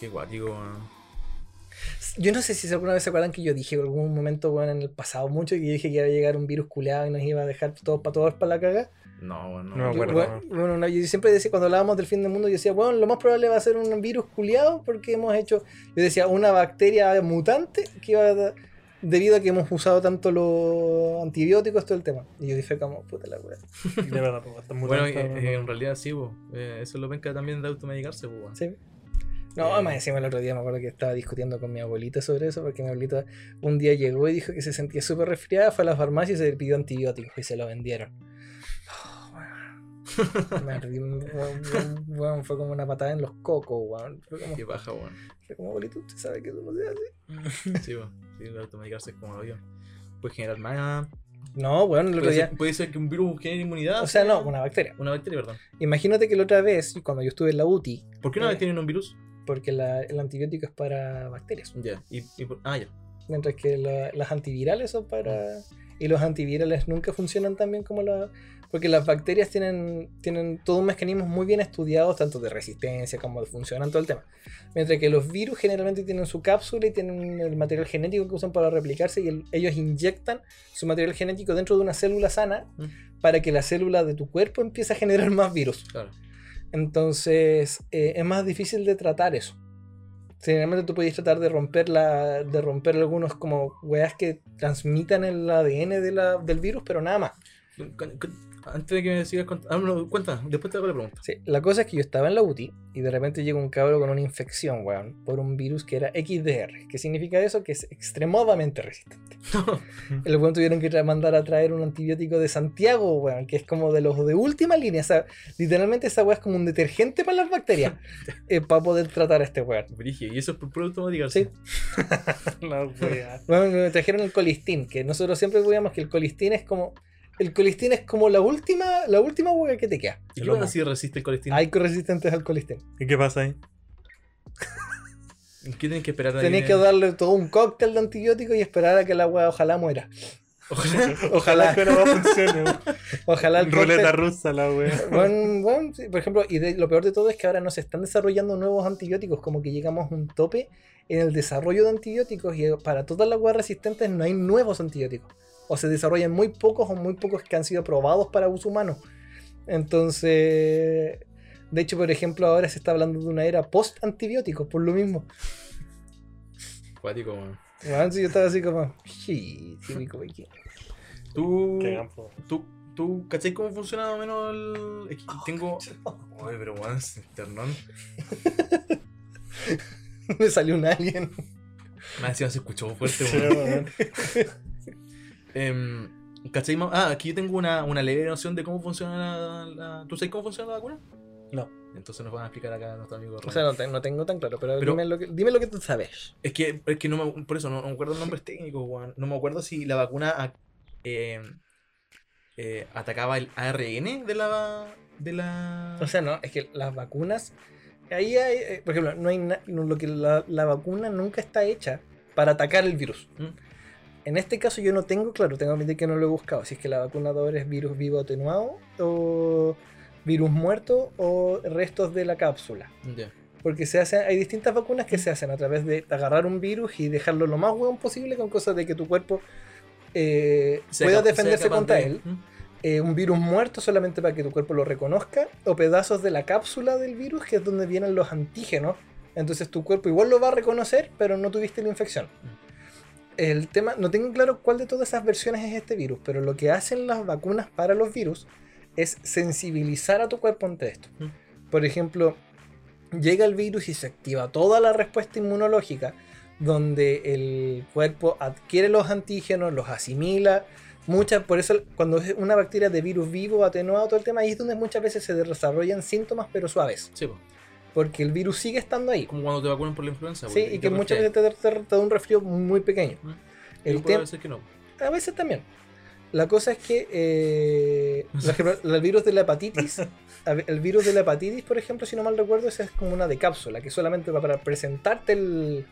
Qué guático, weón. Yo no sé si alguna vez se acuerdan que yo dije en algún momento, weón, en el pasado mucho, que yo dije que iba a llegar un virus culeado y nos iba a dejar todos para todos para la caga. No. No, No me yo- acuerdo. Bueno, bueno, no, yo siempre decía, cuando hablábamos del fin del mundo, yo decía, bueno, lo más probable va a ser un virus culiado porque hemos hecho, yo decía, una bacteria mutante que iba a- debido a que hemos usado tanto los antibióticos, todo el tema. Y yo dije, como, puta la wea. De verdad, pues, está muy Bueno, tanto, eh, ¿no? eh, en realidad sí, weón. Eh, eso lo venga también de automedicarse, pues. Sí. No, Eh. más encima el otro día me acuerdo que estaba discutiendo con mi abuelita sobre eso, porque mi abuelita un día llegó y dijo que se sentía súper resfriada, fue a la farmacia y se le pidió antibióticos y se lo vendieron. *laughs* Oh, weón, weón, fue como una patada en los cocos, weón. Qué baja, weón. fue como abuelito, usted sabe que eso no se hace. *laughs* Sí, weón. Sí, automedicarse es como lo yo. Puede generar más. No, weón, el otro Puede día. ser, puede ser que un virus genere inmunidad. O sea, no, una bacteria. Una bacteria, perdón. Imagínate que la otra vez, cuando yo estuve en la UTI, ¿Por qué una Eh. vez tienen un virus? Porque la- el antibiótico es para bacterias, Ya. Y, y por- ah, ya. mientras que la- las antivirales son para. Y los antivirales nunca funcionan tan bien como la. Porque las bacterias tienen, tienen todo un mecanismo muy bien estudiado, tanto de resistencia como de funcionan, todo el tema. Mientras que los virus generalmente tienen su cápsula y tienen el material genético que usan para replicarse y el- ellos inyectan su material genético dentro de una célula sana Mm. para que la célula de tu cuerpo empiece a generar más virus. Claro. Entonces eh, es más difícil de tratar eso. Generalmente tú podías tratar de romper, la, de romper algunos como weas que transmitan el ADN de la- del virus, pero nada más. Antes de que me sigas contando. Ah, no, cuenta, después te hago la pregunta. Sí, la cosa es que yo estaba en la UTI y de repente llega un cabro con una infección, weón, por un virus que era XDR. ¿Qué significa eso? Que es extremadamente resistente. *laughs* El weón tuvieron que mandar a traer un antibiótico de Santiago, weón, que es como de los de última línea. O sea, literalmente esa weá es como un detergente para las bacterias *laughs* eh, para poder tratar a este weón. Brigio, y eso es por puro automedicarse. Sí. *laughs* La wea. Bueno, me trajeron el colistín, que nosotros siempre veíamos que el colistín es como. El colistín es como la última, la última hueá que te queda. ¿Y El qué pasa si resiste el colesterol? Hay resistentes al colistín. ¿Y qué pasa ahí? ¿Qué tienen que esperar? Tenés que darle todo un cóctel de antibiótico y esperar a que la hueá ojalá muera. Ojalá. *laughs* Ojalá, que no *laughs* funcione. ojalá el Ruleta cóctel- rusa la wea. Bueno, bueno, sí, por ejemplo, y de- lo peor de todo es que ahora no se están desarrollando nuevos antibióticos, como que llegamos a un tope en el desarrollo de antibióticos y para todas las huevas resistentes no hay nuevos antibióticos. O se desarrollan muy pocos o muy pocos que han sido probados para uso humano. Entonces, de hecho, por ejemplo, ahora se está hablando de una era post-antibióticos, por lo mismo. Cuático, weón. Bueno, sí, yo estaba así como, sí, sí, mi copequín". Tú. Qué campo. ¿Tú, tú, ¿cachai cómo funciona más o menos el. es que tengo. *laughs* Oye, pero weón, es ternón. Me salió un alien. Más encima se escuchó fuerte, Sí, weón. *laughs* Em, ¿Cachai? Ah, aquí yo tengo una, una leve noción de cómo funciona la, la- ¿Tú sabes cómo funciona la vacuna? No. Entonces nos van a explicar acá nuestro amigo O Ron. sea, no, te- no tengo tan claro, pero, Pero- dime, lo que, dime lo que tú sabes. Es que, es que no me, por eso no, no me acuerdo los nombres técnicos, weón. No me acuerdo si la vacuna a- eh, eh, atacaba el ARN de la. de la. O sea, no, es que las vacunas. Ahí hay, eh, por ejemplo, no hay na- no, lo que la, la vacuna nunca está hecha para atacar el virus. ¿Mm? En este caso yo no tengo claro, tengo que admitir que no lo he buscado, si es que la vacunadora es virus vivo atenuado o virus muerto o restos de la cápsula. Porque se hacen, hay distintas vacunas que se hacen a través de agarrar un virus y dejarlo lo más hueón posible con cosas de que tu cuerpo eh, pueda defenderse contra él. ¿Mm? Eh, un virus muerto solamente para que tu cuerpo lo reconozca, o pedazos de la cápsula del virus, que es donde vienen los antígenos. Entonces tu cuerpo igual lo va a reconocer, pero no tuviste la infección. El tema, no tengo claro cuál de todas esas versiones es este virus, pero lo que hacen las vacunas para los virus es sensibilizar a tu cuerpo ante esto. Por ejemplo, llega el virus y se activa toda la respuesta inmunológica, donde el cuerpo adquiere los antígenos, los asimila. Muchas, por eso cuando es una bacteria de virus vivo, atenuado, todo el tema, ahí es donde muchas veces se desarrollan síntomas, pero suaves. Sí. Porque el virus sigue estando ahí. como cuando te vacunan por la influenza. Sí, y que muchas veces te, te- te da un resfrío muy pequeño. ¿Mm? El tema, ser que no. a veces también. La cosa es que eh, *laughs* ejemplo, el virus de la hepatitis, a el virus de la hepatitis, por ejemplo, si no mal recuerdo, esa es como una de cápsula, que solamente va para presentarte el...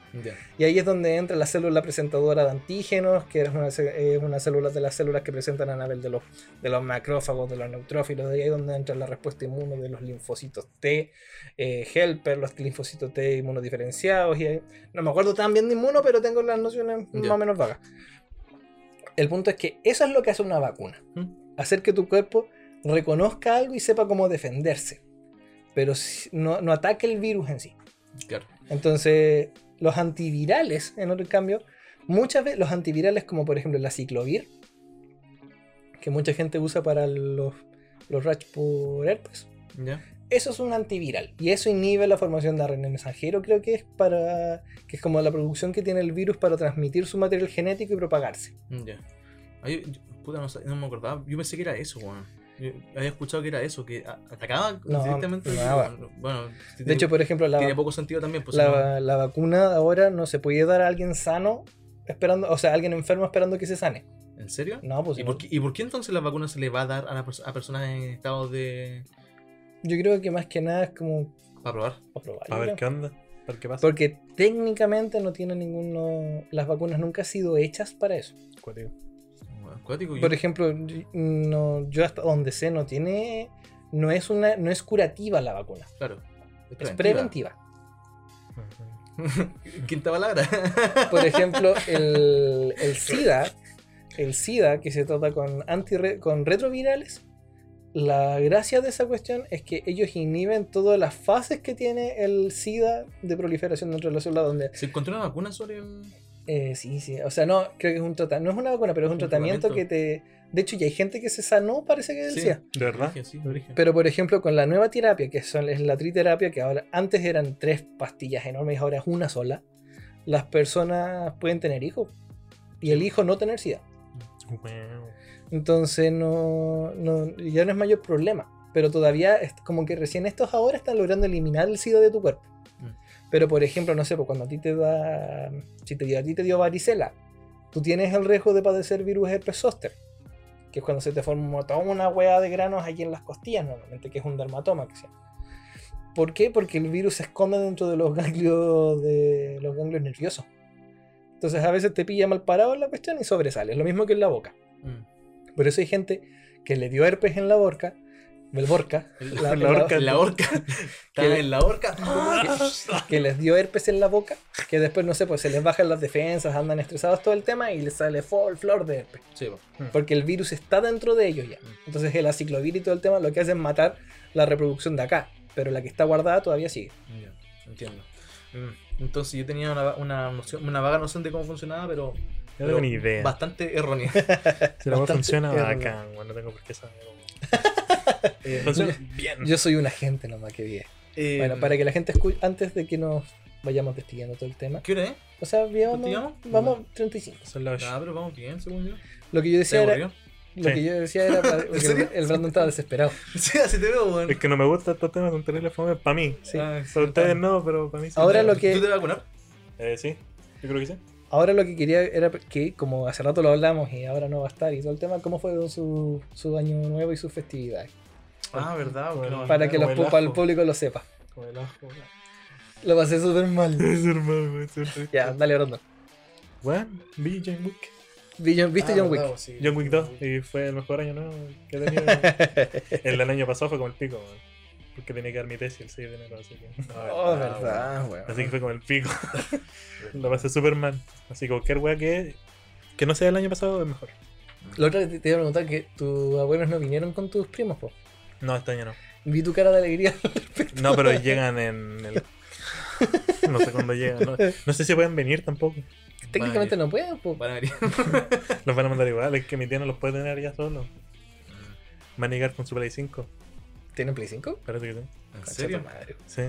Y ahí es donde entra la célula presentadora de antígenos, que es una, es una célula de las células que presentan a nivel de los, de los macrófagos, de los neutrófilos, de ahí es donde entra la respuesta inmune de los linfocitos T, eh, helper, los linfocitos T inmunodiferenciados, y ahí- no me acuerdo tan bien de inmuno, pero tengo las nociones más o menos vagas. El punto es que eso es lo que hace una vacuna. ¿Mm? Hacer que tu cuerpo reconozca algo y sepa cómo defenderse. Pero no, no ataque el virus en sí. Claro. Entonces, los antivirales, en otro cambio, muchas veces los antivirales como por ejemplo la ciclovir, que mucha gente usa para los, los rash por herpes, eso es un antiviral y eso inhibe la formación de ARN mensajero, creo que es para que es como la producción que tiene el virus para transmitir su material genético y propagarse. Ya. Puta, no, me acordaba. Yo pensé que era eso, weón. Había escuchado que era eso, que a- atacaba No, directamente. Bueno, De hecho, por ejemplo, la, tiene poco sentido también. Pues, la, la vacuna ahora no se puede dar a alguien sano esperando, o sea, a alguien enfermo esperando que se sane. ¿En serio? No, pues ¿Y no. por, qué, ¿Y por qué entonces la vacuna se le va a dar a, la a personas en estado de. Yo creo que más que nada es como para probar? para probar, A yo ver qué onda. A ver qué pasa. Porque técnicamente no tiene ninguno. Las vacunas nunca han sido hechas para eso. Cuático. Yo- Por ejemplo, no, yo hasta donde sé no tiene. No es una. no es curativa la vacuna. Claro. Es preventiva. *laughs* Quinta palabra. *laughs* Por ejemplo, el, el SIDA. El SIDA que se trata con antirre- con retrovirales. La gracia de esa cuestión es que ellos inhiben todas las fases que tiene el SIDA de proliferación dentro de la célula donde ¿Se encontró una vacuna sobre el.? Eh, sí, sí. O sea, no, creo que es un tratamiento. No es una vacuna, pero es un, Un tratamiento, tratamiento. que te. De hecho, ya hay gente que se sanó, parece que del Sí. SIDA. ¿De verdad? Sí, Pero- por ejemplo, con la nueva terapia, que son, es la triterapia, que ahora antes eran tres pastillas enormes, ahora es una sola, las personas pueden tener hijos. Y el hijo no tener SIDA. Wow. Entonces, no, no- ya no es mayor problema. Pero todavía es como que recién estos ahora están logrando eliminar el SIDA de tu cuerpo. Pero, por ejemplo, no sé, pues cuando a ti te da. Si te dio, a ti te dio varicela, tú tienes el riesgo de padecer virus herpes zóster, que es cuando se te forma toda una hueá de granos aquí en las costillas, normalmente, que es un dermatoma. Que se llama. ¿Por qué? Porque el virus se esconde dentro de los ganglios, de los ganglios nerviosos. Entonces, a veces te pilla mal parado en la cuestión y sobresale. Es lo mismo que en la boca. Mm. Por eso hay gente que le dio herpes en la boca, el borca, la- *laughs* la. En la horca. Está en la *laughs* horca. que les dio herpes en la boca, que después, no sé, pues se les bajan las defensas, andan estresados todo el tema y les sale full flor de herpes. Sí, po. Porque el virus está dentro de ellos ya. Entonces el aciclovir y todo el tema lo que hace es matar la reproducción de acá, pero la que está guardada todavía sigue. Ya, entiendo. Mm, Entonces yo tenía una, una, noción- una vaga noción de cómo funcionaba, pero, No tengo ni idea. bastante errónea. *laughs* Si la bastante funciona bacán, bueno, no tengo por qué saber. Eh, Funciona bien. Yo soy un agente nomás que viene. eh, Bueno, para que la gente escuche, antes de que nos vayamos despidiendo todo el tema. ¿Qué hora es? O sea, vamos, vamos 35. Son las Ah, pero vamos bien, según yo. Lo que yo ¿Te decía era, lo Sí. que yo decía era *laughs* el, Brandon estaba desesperado. *laughs* Sí, así te veo, weón. Es que no me gustan estos temas, son terribles fome para mí. Sí. Ah, Para ustedes no, pero para mí sí. Ahora lo que- ¿Tú te vas a vacunar? Eh, sí, yo creo que sí. Ahora lo que quería era que, como hace rato lo hablamos y ahora no va a estar y todo el tema, ¿cómo fue su, su año nuevo y sus festividades? Ah, verdad, Bueno, weón. Para que los, el para público lo sepa. Como el ajo. Lo pasé súper mal. *laughs* Es hermano, güey, es. Ya, dale, Brandon. Bueno, vi John Wick. Vi John- ¿Viste Ah, John Wick? verdad, sí. John Wick 2 y fue el mejor año nuevo que he tenido. *laughs* el del año pasado fue como el pico, weón. Porque tenía que dar mi tesis el 6 de enero, así que. Oh, verdad, weón. Así que fue como el pico. *laughs* Lo pasé súper mal. Así que cualquier weá que, que no sea el año pasado es mejor. La otra te, te iba a preguntar que tus abuelos no vinieron con tus primos, po. No, este año no. Vi tu cara de alegría. No, pero llegan en el. *laughs* No sé cuándo llegan. No, no sé si pueden venir tampoco. Técnicamente no pueden, po. Van a venir. *laughs* Los van a mandar igual. Es que mi tía no los puede tener ya solo. Van a llegar con su Play 5. ¿Tienen Play 5? Parece que sí. ¿En Concha serio? tu madre. Sí.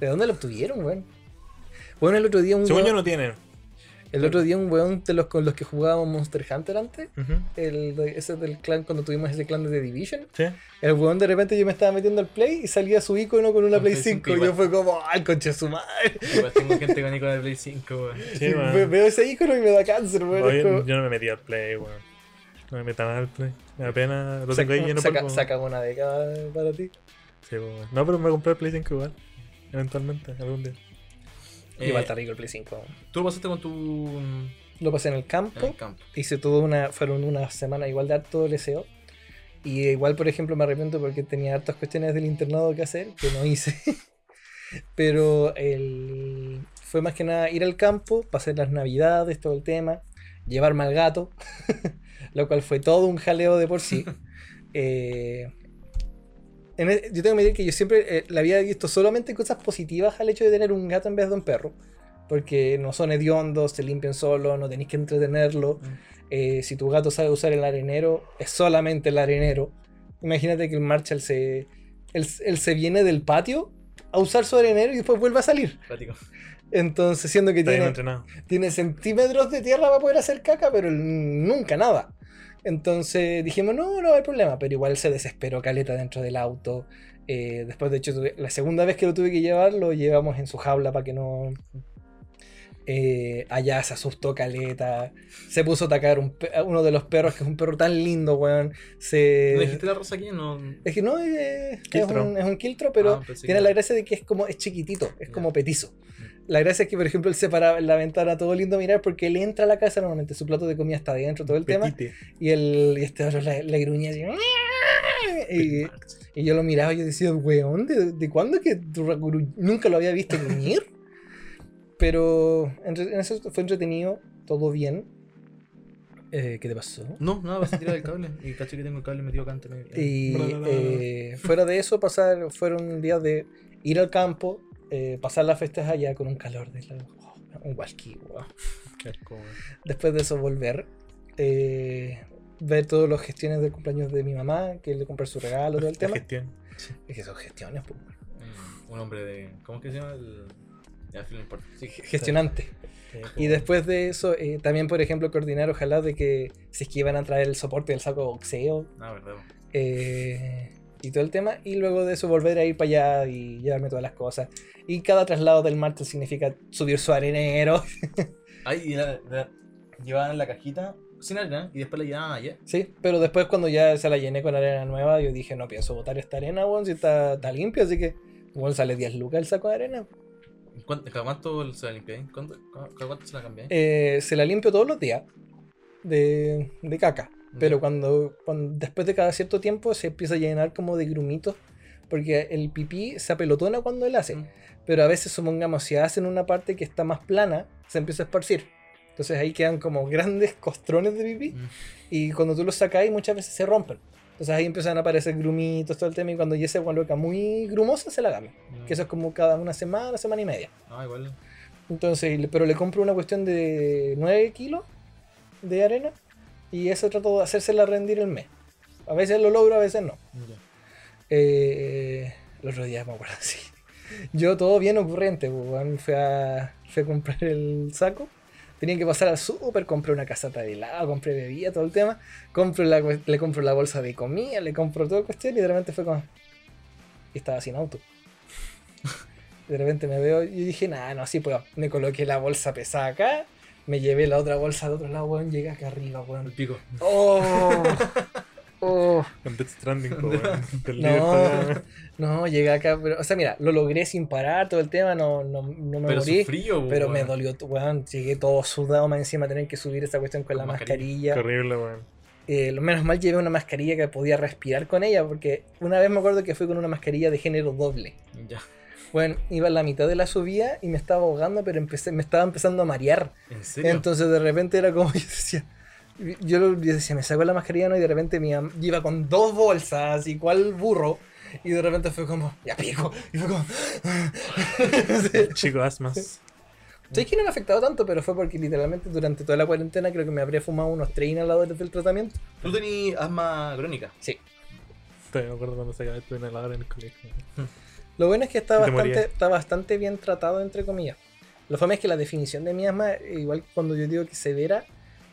¿De dónde lo obtuvieron, weón? Bueno, el otro día un Según yo no tienen. El otro día un weón de los con los que jugábamos Monster Hunter antes, el ese del clan cuando tuvimos ese clan de The Division, Sí. el weón de repente yo me estaba metiendo al Play y salía su icono con una Con Play Play 5 5 y yo fue como, ¡ay, concha su madre! Igual tengo gente con icono de Play 5, weón. Sí, weón. veo ese icono y me da cáncer, weón. Oye, es como- yo no me metí al Play, weón. No me metan al Play. Me da pena. Lo tengo ahí lleno saca, saca una década para ti. Sí, weón. No, pero me compré el Play 5 igual. Eventualmente, algún día. Eh, Igual está rico el Play 5. Tú lo pasaste con tu. en Lo pasé en el el campo, campo. hice todo una, fueron una semana igual de harto LSO. Y igual, por ejemplo, me arrepiento porque tenía hartas cuestiones del internado que hacer, que no hice. *laughs* Pero el, fue más que nada ir al campo, pasar las navidades, todo el tema, llevarme al gato, *laughs* lo cual fue todo un jaleo de por sí. *laughs* Eh, en el- yo tengo que decir que yo siempre eh, le había visto solamente cosas positivas al hecho de tener un gato en vez de un perro. Porque no son hediondos, se limpian solo, no tenéis que entretenerlo. Mm. Eh, si tu gato sabe usar el arenero, es solamente el arenero. Imagínate que el Marshall se. Él, él se viene del patio a usar su arenero y después vuelve a salir. Práctico. Entonces, siendo que Está tiene, tiene centímetros de tierra para poder hacer caca, pero nunca nada. Entonces dijimos, no, no hay problema, pero igual se desesperó Caleta dentro del auto. Eh, después, de hecho, tuve- la segunda vez que lo tuve que llevar, lo llevamos en su jaula para que no... Eh, allá se asustó Caleta, se puso a atacar un uno de los perros, que es un perro tan lindo, weón. Se... ¿No dijiste la rosa aquí? No. Es que no, eh, es, un, es un quiltro, pero Ah, tiene que- la gracia de que es como, es chiquitito, es como petizo. La gracia es que, por ejemplo, él se paraba en la ventana todo lindo a mirar porque él entra a la casa, normalmente su plato de comida está adentro, todo el tema, y, el, y este otro le, le gruñía así. Y, y yo lo miraba y yo decía, weón, ¿de, de cuándo es que nunca lo había visto gruñir? Pero entre- en eso fue entretenido, todo bien. Eh, ¿Qué te pasó? No, nada, vas a tirar el cable. Y caché que tengo el cable metido acá entre. Y Bla, bla, bla, bla. eh, fuera de eso, pasar, fueron días de ir al campo, eh, pasar las fiestas allá con un calor de la- oh, un walkie, wow. Después de eso volver, eh, ver todas las gestiones del cumpleaños de mi mamá, que le compré su regalo, todo el *laughs* tema. gestión. Es que son gestiones, pues, Mm, Un hombre de. ¿Cómo es que se llama? El... Sí, gestionante. Sí, Y después de eso, eh, también, por ejemplo, coordinar, ojalá, de que si es que iban a traer el soporte del saco de boxeo, Ah, verdad. eh, y todo el tema, y luego de eso volver a ir para allá y llevarme todas las cosas. Y cada traslado del martes significa subir su arenero, *laughs* Ay, y la, la- llevaban la cajita sin arena y después la llevaban allá. ¿sí? Pero después cuando ya se la llené con arena nueva, yo dije, no pienso botar esta arena, weón, si está, está limpio, así que, bueno, sale 10 lucas el saco de arena. ¿Cuánto, cuánto se la limpiáis? ¿Cuánto, cuánto se la cambiáis? Eh, se la limpio todos los días de, de caca. Pero cuando, cuando después de cada cierto tiempo se empieza a llenar como de grumitos, porque el pipí se apelotona cuando él hace. Mm. Pero a veces, supongamos, si hacen una parte que está más plana, se empieza a esparcir. Entonces ahí quedan como *laughs* grandes costrones de pipí. Mm. Y cuando tú los sacáis, muchas veces se rompen. Entonces ahí empiezan a aparecer grumitos, todo el tema. Y cuando ya se vuelve muy grumosa, se la cambia. Que eso es como cada una semana, semana y media. Ah, igual. Entonces, pero le compro una cuestión de 9 kilos de arena. Y eso trato de hacérsela rendir el mes. A veces lo logro, a veces no. Eh, el otro día me acuerdo, *laughs* sí. Yo todo bien ocurrente, pues. Fui a, fui a comprar el saco. Tenía que pasar al súper, compré una casata de helado, compré bebida, todo el tema. Compro la, le compro la bolsa de comida, le compro todo el cuestión y de repente fue como... Y estaba sin auto. *laughs* De repente me veo y dije, nada, no, así puedo. Me coloqué la bolsa pesada acá, me llevé la otra bolsa al otro lado, weón, llegué acá arriba, El weón. pico. ¡Oh! ¡Oh! Con Death Stranding, *laughs* weón. No, no, llegué acá, pero, o sea, mira, lo logré sin parar todo el tema, no, no, no me Pero morí. frío, Pero me dolió, weón, llegué todo sudado más encima, tener que subir esa cuestión con, Con la mascarilla. mascarilla. Qué horrible, weón. Eh, lo menos mal llevé una mascarilla que podía respirar con ella, porque una vez me acuerdo que fui con una mascarilla de género doble. Ya. Bueno, iba en la mitad de la subida y me estaba ahogando, pero empecé, me estaba empezando a marear. ¿En serio? Entonces de repente era como *laughs* yo decía, yo, decía, me saco la mascarilla ¿no? y de repente mi iba con dos bolsas, igual burro, y de repente fue como, ya pico, y fue como... *laughs* Chico asmas. *laughs* Sé que no me ha afectado tanto, pero fue porque literalmente durante toda la cuarentena creo que me habría fumado unos tres inhaladores del tratamiento. Tú tenías asma crónica. Sí. Todavía me acuerdo cuando se acabó tu inhalador en el colegio. Lo bueno es que está bastante, está bastante bien tratado, entre comillas. Lo fome es que la definición de mi asma, igual cuando yo digo que severa,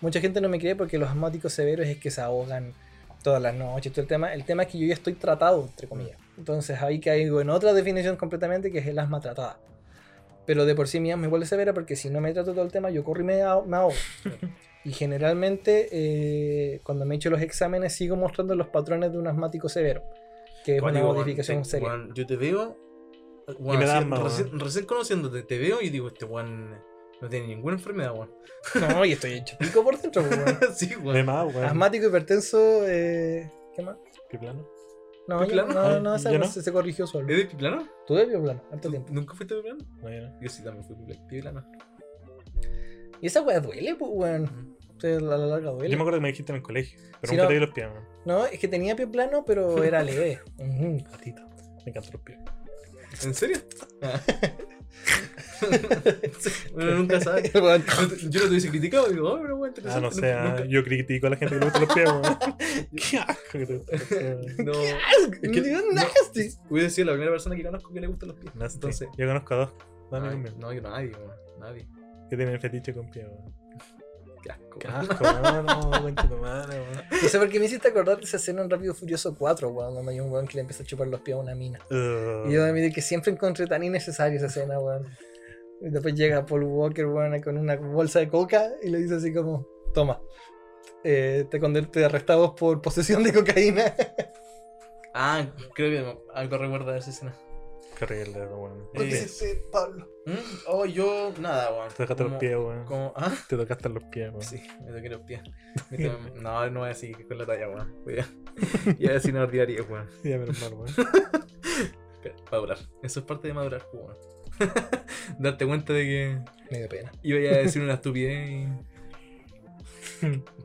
mucha gente no me cree porque los asmáticos severos es que se ahogan todas las noches, todo el tema. El tema es que yo ya estoy tratado, entre comillas. Entonces ahí caigo en otra definición completamente que es el asma tratada. Pero de por sí mi asma igual es severa porque si no me trato todo el tema, yo corro y me ahogo. *laughs* Y generalmente eh, cuando me he hecho los exámenes sigo mostrando los patrones de un asmático severo, que es Juan, una modificación Juan, seria. Juan, yo te veo. Y me da así, asma, recién, conociéndote, te veo y digo, este Juan no tiene ninguna enfermedad, Juan. No, y estoy hecho pico por dentro, pues, weón. *laughs* sí, Juan. más, weón. Asmático, hipertenso, eh, ¿qué más? ¿Qué plano? No, ¿Qué yo- plano? no, Ah, no, esa ¿yo no? se, se corrigió solo. ¿Eres piplano? Tuve bioplano, harto ¿Tú tiempo. ¿Nunca fuiste piplano? No, yo no. Yo sí también fui pipla- piplano. Y esa weá duele, pues, weón. O sea, a la larga duele. Yo me acuerdo que me dijiste en el colegio. Pero Sí, nunca no. te vi los pies, weón. No, es que tenía pie plano, pero era *laughs* leve. Gatito. Me encantan los pies. ¿En serio? Ah. *laughs* Uno nunca sabe. Yo no te hubiese criticado, digo, oh, pero bueno, Ah, no sé. Nunca- Yo critico a la gente que le gustan los pies, weón. *laughs* Qué asco que te gustan los pies, weón. No. Es que- Dios, no, nasty. Hubiese sido la primera persona que conozco que le gustan los pies. Nasty. Entonces, Yo conozco a dos. Ay, no, yo nadie, weón, nadie. que tienen fetiche con pies, weón. Qué asco. Qué asco, weón. No, madre. No sé por qué me hiciste acordar de esa escena en Rápido Furioso 4, weón, cuando hay un weón que le empieza a chupar los pies a una mina. Uh, Y yo admito que siempre encontré tan innecesaria esa escena, weón. Y después llega Paul Walker, weón, con una bolsa de coca y le dice así como, toma, eh, te, te arrestamos por posesión de cocaína. Ah, creo que algo recuerda de esa escena. Qué horrible, weón. Eh, Los Pablo. ¿Mm? Oh, yo, nada, weón. Te tocaste los Como- pies, weón. como- ¿Ah? Te tocaste los pies, weón. Sí, me toqué los pies. *laughs* No, no voy a decir con la talla, weón. Voy a, voy a decir una ordinaria, weón. *laughs* Ya, menos mal, weón. *laughs* Madurar. Eso es parte de madurar, pues, weón. Darte cuenta de que Me dio pena. iba a decir una estupidez y.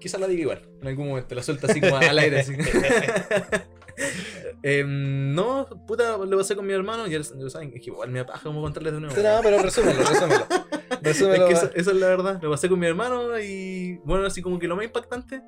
Quizás la diga igual, en algún momento, la suelta así como al aire. Así. Em, no, puta, lo pasé con mi hermano, ya lo saben, es que igual me apaja como contarles de nuevo. No, pero resúmelo, resúmelo. Resúmelo. *laughs* Es que esa, esa es la verdad. Lo pasé con mi hermano y bueno, así como que lo más impactante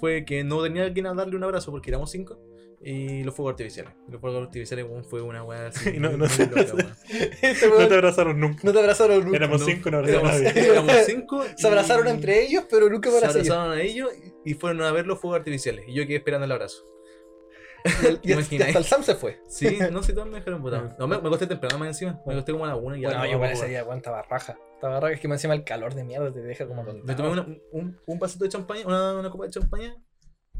fue que no tenía a quien a darle un abrazo porque éramos cinco. Y los fuegos artificiales. Los fuegos artificiales fue una weá así. Y *laughs* no- no loca. Este No te abrazaron nunca. no te abrazaron nunca. Éramos no. cinco, no abrazamos a Éramos, nadie. éramos *laughs* cinco. Se abrazaron y- entre ellos, pero nunca Se para ellos. abrazaron a ellos y fueron a ver los fuegos artificiales. Y yo quedé esperando el abrazo. Y, el- y ¿Te hasta- el Sam se fue. Sí, no sé, todos me dejaron botado. No, me, me acosté temprano más encima. Me acosté como a la una y ya. Bueno, no, yo no, ese día, weón, estaba raja. Estaba raja, es que me encima el calor de mierda te deja como Me tomé una- un, un vasito de champaña, una, una copa de champaña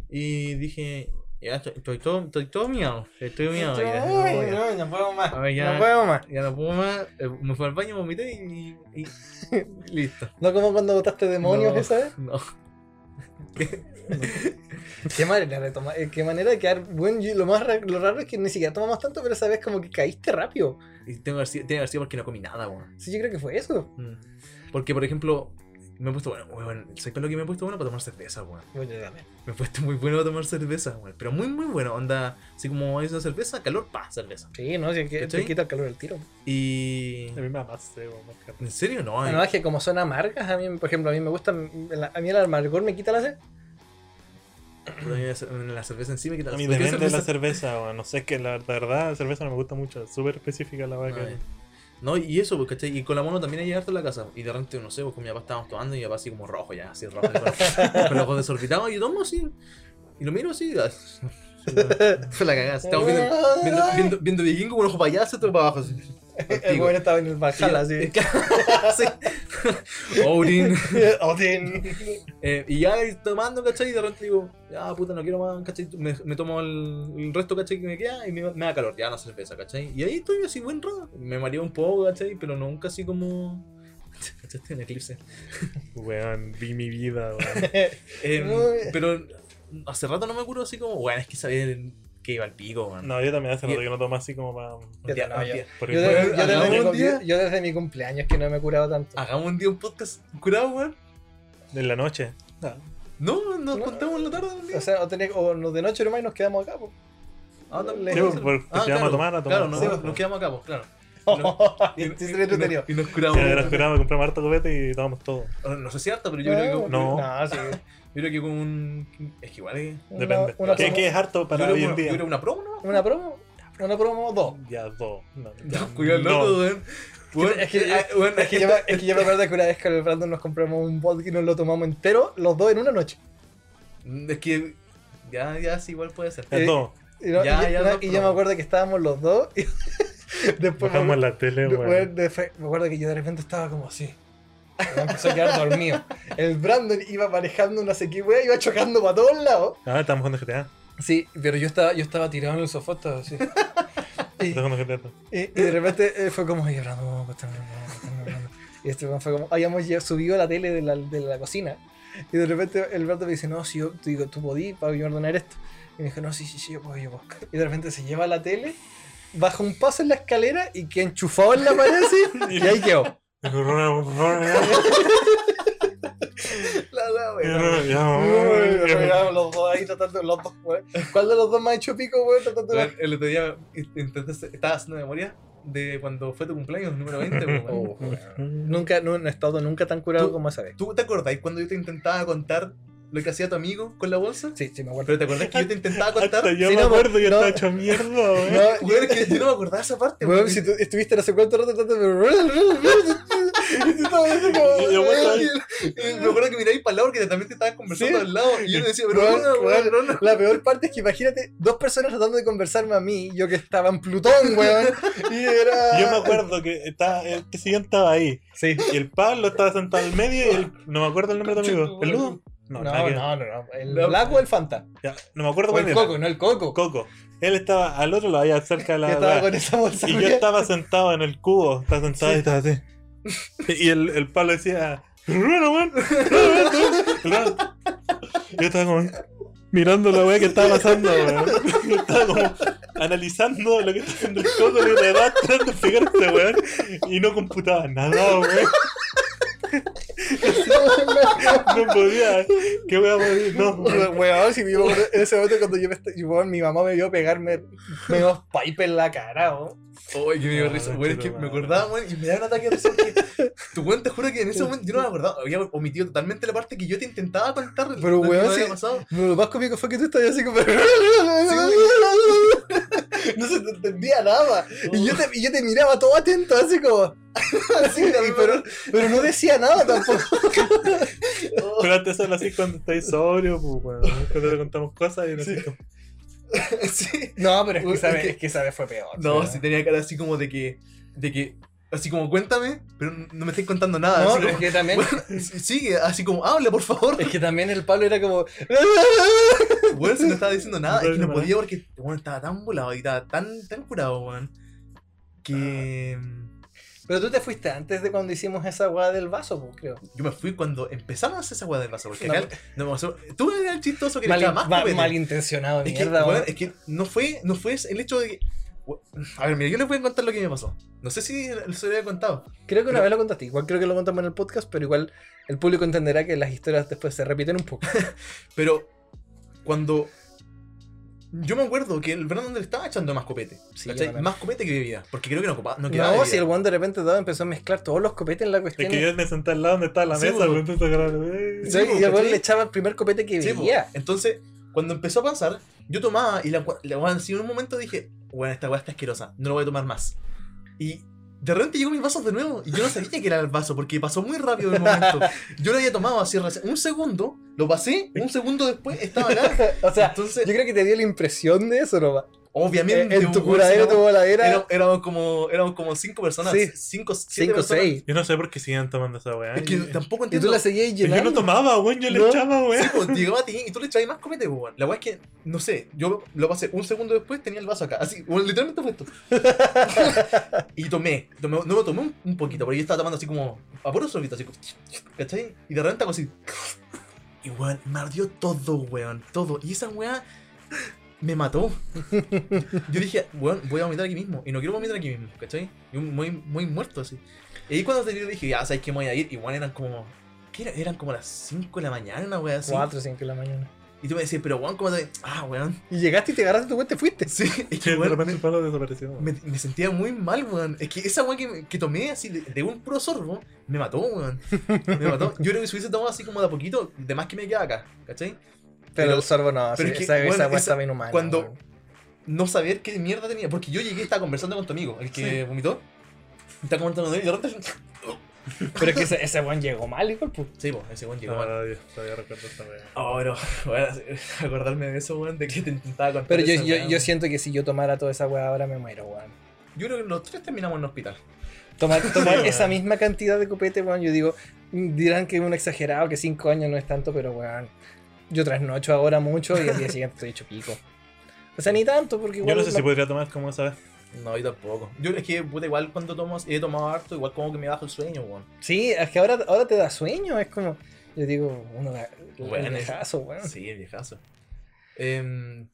y dije, ya estoy, estoy todo, estoy todo miado, estoy miado. ya, no, ya. no, no puedo más. A ver, ya. No puedo más. Ya no puedo más, eh, me fui al baño, vomité y, y- y *laughs* listo. No como cuando botaste demonios No. esa vez. No. Qué *laughs* manera de tomar, eh, qué manera de quedar. Bueno, yo- lo más ra- lo raro es que ni siquiera tomamos tanto, pero esa vez como que caíste rápido. Y tengo que haber sido- tiene que haber sido porque no comí nada, weón. Sí, yo creo que fue eso. Mm. Porque, por ejemplo, me he puesto bueno, weón, ¿sabes con lo que me he puesto bueno para tomar cerveza, weón? Bueno, yo también. Me he puesto muy bueno para tomar cerveza, weón. Pero muy, muy bueno, onda, así como hay una cerveza, calor, pa, cerveza. Sí, no, si es que te quita el calor del tiro. Y... A mí me amaste, weón. ¿En serio? No, Bueno, es que como son amargas, a mí, por ejemplo, a mí me gusta. A mí el amargor me quita la sed. La cer- la cerveza encima y que A mí depende de la cerveza, weón. No sé, es que la, la verdad la cerveza no me gusta mucho. Es súper específica la. Ay. No, y eso, pues, ¿cachai? Y con la mono también hay harto en la casa. Y de repente, no sé, pues con mi papá estábamos tomando y mi papá así como rojo ya, así rojo. con, con los ojos desorbitados y yo tomo así. Y lo miro así. *laughs* Fue la cagada. Estamos viendo, viendo, viendo, viendo vikingo con un ojo para allá, otro para abajo. Así. El weón estaba en el Valhalla, así. *laughs* Sí. Odin. *laughs* Odin. Eh, y ya tomando, ¿cachai? Y de repente digo, ya puta, no quiero más, ¿cachai? Me, me tomo el, el resto, ¿cachai? Que me queda y me, me da calor, ya no cerveza, ¿cachai? Y ahí estoy así buen rato. Me mareo un poco, ¿cachai? Pero nunca así como. *laughs* ¿cachai? Estoy en eclipse. Weón, vi mi vida, weón. Eh, eh. pero hace rato no me curo así como, bueno, es que sabía que iba al pico, man. No, yo también hace rato que no tomo así como para. Día- no, yo- día- Yo, desde, yo desde hagamos mi, día. yo desde mi cumpleaños que no me he curado tanto. Hagamos un día un podcast curado, weón. En la noche. Ah, No, nos No. contamos en la tarde un día. O sea, o, tenés- o no- de noche nomás y nos quedamos acá. po. Ah, también Sí, pues, porque si vamos a tomar, a tomar. Claro, nos, Sí, nos pues. quedamos acá, pues, claro. Y *laughs* Y, sí, y- sería entretenido. y nos curamos. nos curamos, compramos harto copete y tomamos todo. No sé si harta, pero yo creo que. No. No, sí. Yo creo que con un. Es que igual es. Una- Depende. Una, ¿Qué, es harto Yo para creo hoy en día? yo creo una promo, ¿no? una promo. Una promo dos. Ya, dos. No, Ya, cuidado, no. loco, weón. Es que, eh, es, que yo, me- es que yo me acuerdo que una vez con el Brandon nos compramos un vodka y nos lo tomamos entero, los dos en una noche. Es que. Ya, ya, sí, igual puede ser. Ya, Eh, dos. Y, no- Ya, y- ya, no- y yo me acuerdo que estábamos los dos y *laughs* después me, Bajamos la tele, de- me acuerdo que yo de repente estaba como así. Me empezó a quedar dormido. El Brandon iba manejando una sequía, iba chocando para todos lados. Ah, estamos jugando GTA. Sí, pero yo estaba, yo estaba tirado en el sofá, estaba así. *laughs* Y, y- y de repente eh, fue como, ay, Brandon, vamos a acostarme, a acostarme, Brandon". Y este fue como, habíamos subido la tele de la, de la cocina. Y de repente el Brandon me dice, no, si yo, digo, tú podí para yo ordenar esto. Y me dijo, no, sí, sí, sí, yo puedo, yo puedo. Y de repente se lleva la tele, baja un paso en la escalera y queda enchufado en la pared así, *laughs* y ahí quedó. *laughs* La wea, los dos ahí tratando, los dos. ¿Cuál de los dos ha hecho pico, weón? Tratando de... Weón, El otro día intenté, estaba haciendo memoria de cuando fue tu cumpleaños número 20, *laughs* weón. Oh, weón. Nunca, no, no he estado nunca tan curado como esa vez. ¿Tú te acordáis cuando yo te intentaba contar lo que hacía tu amigo con la bolsa? Sí, sí, me acuerdo. Pero te acordás que yo te intentaba contar. Hasta yo Sí, me no, acuerdo, yo no. estaba hecho mierda, weón. No, es que yo no me acordaba de esa parte, Weón, weón. si tú estuviste no sé cuánto rato tratando de... Yo, Me acuerdo que miráis para el lado porque también te estabas conversando Sí. al lado. Y yo te decía, pero Weón, no, weón, no, no. La peor parte es que imagínate dos personas tratando de conversarme a mí, yo que estaba en Plutón, weón. Y era. Yo me acuerdo que estaba, el estaba ahí. Sí. Y el Pablo estaba sentado al medio y el. No me acuerdo el nombre de tu amigo. ¿El Ludo? No, que ver. no, no, no. ¿El No. Black o el Fanta? Ya, no me acuerdo O cuál el era. Coco, no el Coco. Coco. Él estaba al otro lado, allá cerca de la. *laughs* estaba con esa bolsa. Y yo estaba sentado en el cubo. Estaba sentado y estaba así. *laughs* Y el, el Pablo decía. "Runa, weón, runa, runa". Yo estaba como. Mirando la weá que estaba pasando, weón. Yo estaba como analizando lo que está haciendo el coco y de verdad tratando de este weón. Y no computaba nada, weón. No podía. ¿Qué weá podía? No, weón. Si acuerdo en ese momento cuando yo me mi mamá me vio pegarme me dio pipe en la cara, weón. Oye, que me dio risa, weón. Es que me acordaba, weón, y me daba un ataque de risa. Tu weón, te juro que en ese momento yo no me acordaba. Había omitido totalmente la parte que yo te intentaba contar. Pero, weón. Pero lo más cómico fue que tú estabas así como. *laughs* *laughs* no se te entendía nada. Y yo te, y yo te miraba todo atento, así como. *laughs* Así, *laughs* y pero, pero no decía nada tampoco. Pero antes solo así cuando estáis sobrio, pues, weón. Cuando te contamos cosas y no sé cómo. sí. No, pero es que Weón, esa es vez, que- es que esa vez fue peor. No, weón. sí tenía cara así como de que. De que. Así como, cuéntame, pero no me estés contando nada. No, así pero es como, que también. *laughs* weón, sigue, así como, habla, por favor. Es que también el Pablo era como. *laughs* Weón, si no estaba diciendo nada, No es que no podía porque, weón, estaba tan volado y estaba tan, tan curado, weón. Que. Pero tú te fuiste antes de cuando hicimos esa weá del vaso, pues, creo. Yo me fui cuando empezamos a hacer esa weá del vaso. Porque No, acá, no, tú eras el chistoso que le Mal, más ma- malintencionado, es, que, mierda, weón, weón. es que no fue, no fue el hecho de que. A ver, mira, yo les voy a contar lo que me pasó. No sé si se lo había contado. Creo que una pero- vez lo contaste. Igual creo que lo contamos en el podcast, pero igual el público entenderá que las historias después se repiten un poco. *laughs* Pero cuando. Yo me acuerdo que el Brandon le estaba echando más copete. Sí, más copete que bebida. Porque creo que no, copa- no No, quedaba. bebida. si el one de repente dado empezó a mezclar todos los copetes en la Es cuestión. que yo me senté al lado donde estaba la Sí, mesa, entonces, eh. Sí, Sí, y el weón le echaba el primer copete que veía. Entonces, cuando empezó a pasar, yo tomaba y la, en un momento dije, bueno, esta weá está asquerosa, no lo voy a tomar más. Y de repente llegó mis vasos de nuevo y yo no sabía que era el vaso porque pasó muy rápido el momento. *laughs* Yo lo había tomado así un segundo, lo pasé, un segundo después estaba acá. *laughs* o sea, Entonces, yo creo que te dio la impresión de eso nomás. Obviamente, en tu curadero, tu voladera, éramos, éramos como, éramos como cinco personas, Sí. cinco, siete 5 o personas. 6. Yo no sé por qué siguen tomando esa weá. Es que tampoco Y tú entiendo. la seguías Yo llenando. no tomaba, weón, yo le echaba, weón. Sí, pues, llegaba a ti y tú le traes más comete, weón. La weá es que, no sé, yo lo pasé un segundo después, tenía el vaso acá. Así, literalmente fue esto. *laughs* y tomé, tomé, no me tomé un, un poquito, porque yo estaba tomando así como a puro sorbito, así como, ¿cachai? Y de repente hago así. Y weón, me ardió todo, weón, todo. Y esa weá me mató. Yo dije, weón, voy a vomitar aquí mismo. Y no quiero vomitar aquí mismo, ¿cachai? Y un- muy, muy muerto así. Y ahí cuando salí dije, ya, ¿sabes que me voy a ir? Igual eran como. ¿Qué era? Eran como las 5 de la mañana, una weá así. 4 o 5 de la mañana. Y tú me decías, pero weón, ¿cómo te.? Ah, weón. Y llegaste y te agarraste tu cuenta y fuiste. Sí, es Que *laughs* weón, el palo desapareció. weón. me- me sentía muy mal, weón. Es que esa weón que, que tomé así de, de un puro sorbo, me mató, weón. Me mató. Yo creo que si hubiese tomado así como de a poquito, de más que me quedaba acá, ¿cachai? Pero, el sorbo no, pero sí, es que, esa, bueno, esa esa- está bien humana. cuando- weón. No saber qué mierda tenía. Porque yo llegué y estaba conversando con tu amigo, el que Sí. vomitó. Estaba comentando de él y de repente. *laughs* Pero es que ese, ese weón llegó mal igual, pues. Sí, pues, ese weón llegó mal. Ah, Dios, todavía recuerdo esta weá. Oh, pero, bueno, *laughs* acordarme de eso, weón, de que te intentaba contar. Pero yo, esa yo, yo siento que si yo tomara toda esa weá ahora me muero, weón. Yo creo que los tres terminamos en el hospital. Tomar, *laughs* tomar esa misma cantidad de copete, weón, yo digo, dirán que es un exagerado, que 5 años no es tanto, pero weón, yo trasnocho ahora mucho y al día siguiente estoy hecho pico. O sea, ni tanto, porque Yo igual no sé la- si podría tomar como esa vez. No, yo tampoco. Yo es que, puta, igual cuando tomo, he tomado harto, igual como que me baja el sueño, weón. Sí, es que ahora, ahora te da sueño, es como, yo digo, uno da Bueno, el viejazo, weón. Sí, el viejazo. Em,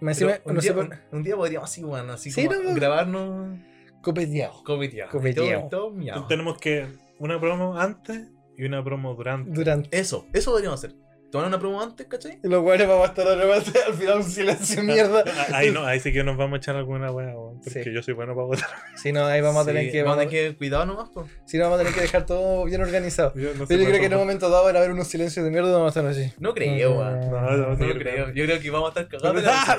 Me encima, un, no día, por- un, un día podríamos así, weón, así Sí, como no, no. grabarnos copeteado. copeteado. Copeteado. Todo- todo tenemos que una promo antes y una promo durante. Durante. Eso, eso podríamos hacer. Tomar una promo antes, ¿cachai? Y los weones vamos a estar de repente, al final un silencio mierda. Ah, *laughs* Ahí no, ahí sí que nos vamos a echar alguna weá, weón, porque Sí. yo soy bueno para votar. *laughs* Si no, ahí vamos a tener Sí, que. Vamos a Vamos, tener que cuidado nomás, pues. si no, vamos a tener que dejar todo bien organizado. Yo, no Pero yo creo que en un momento dado van a haber unos silencios de mierda y vamos a estar así. No creo, weón. No, no, No sí, lo creo. creo. Yo creo que vamos a estar *laughs* cagados. ¡Ah!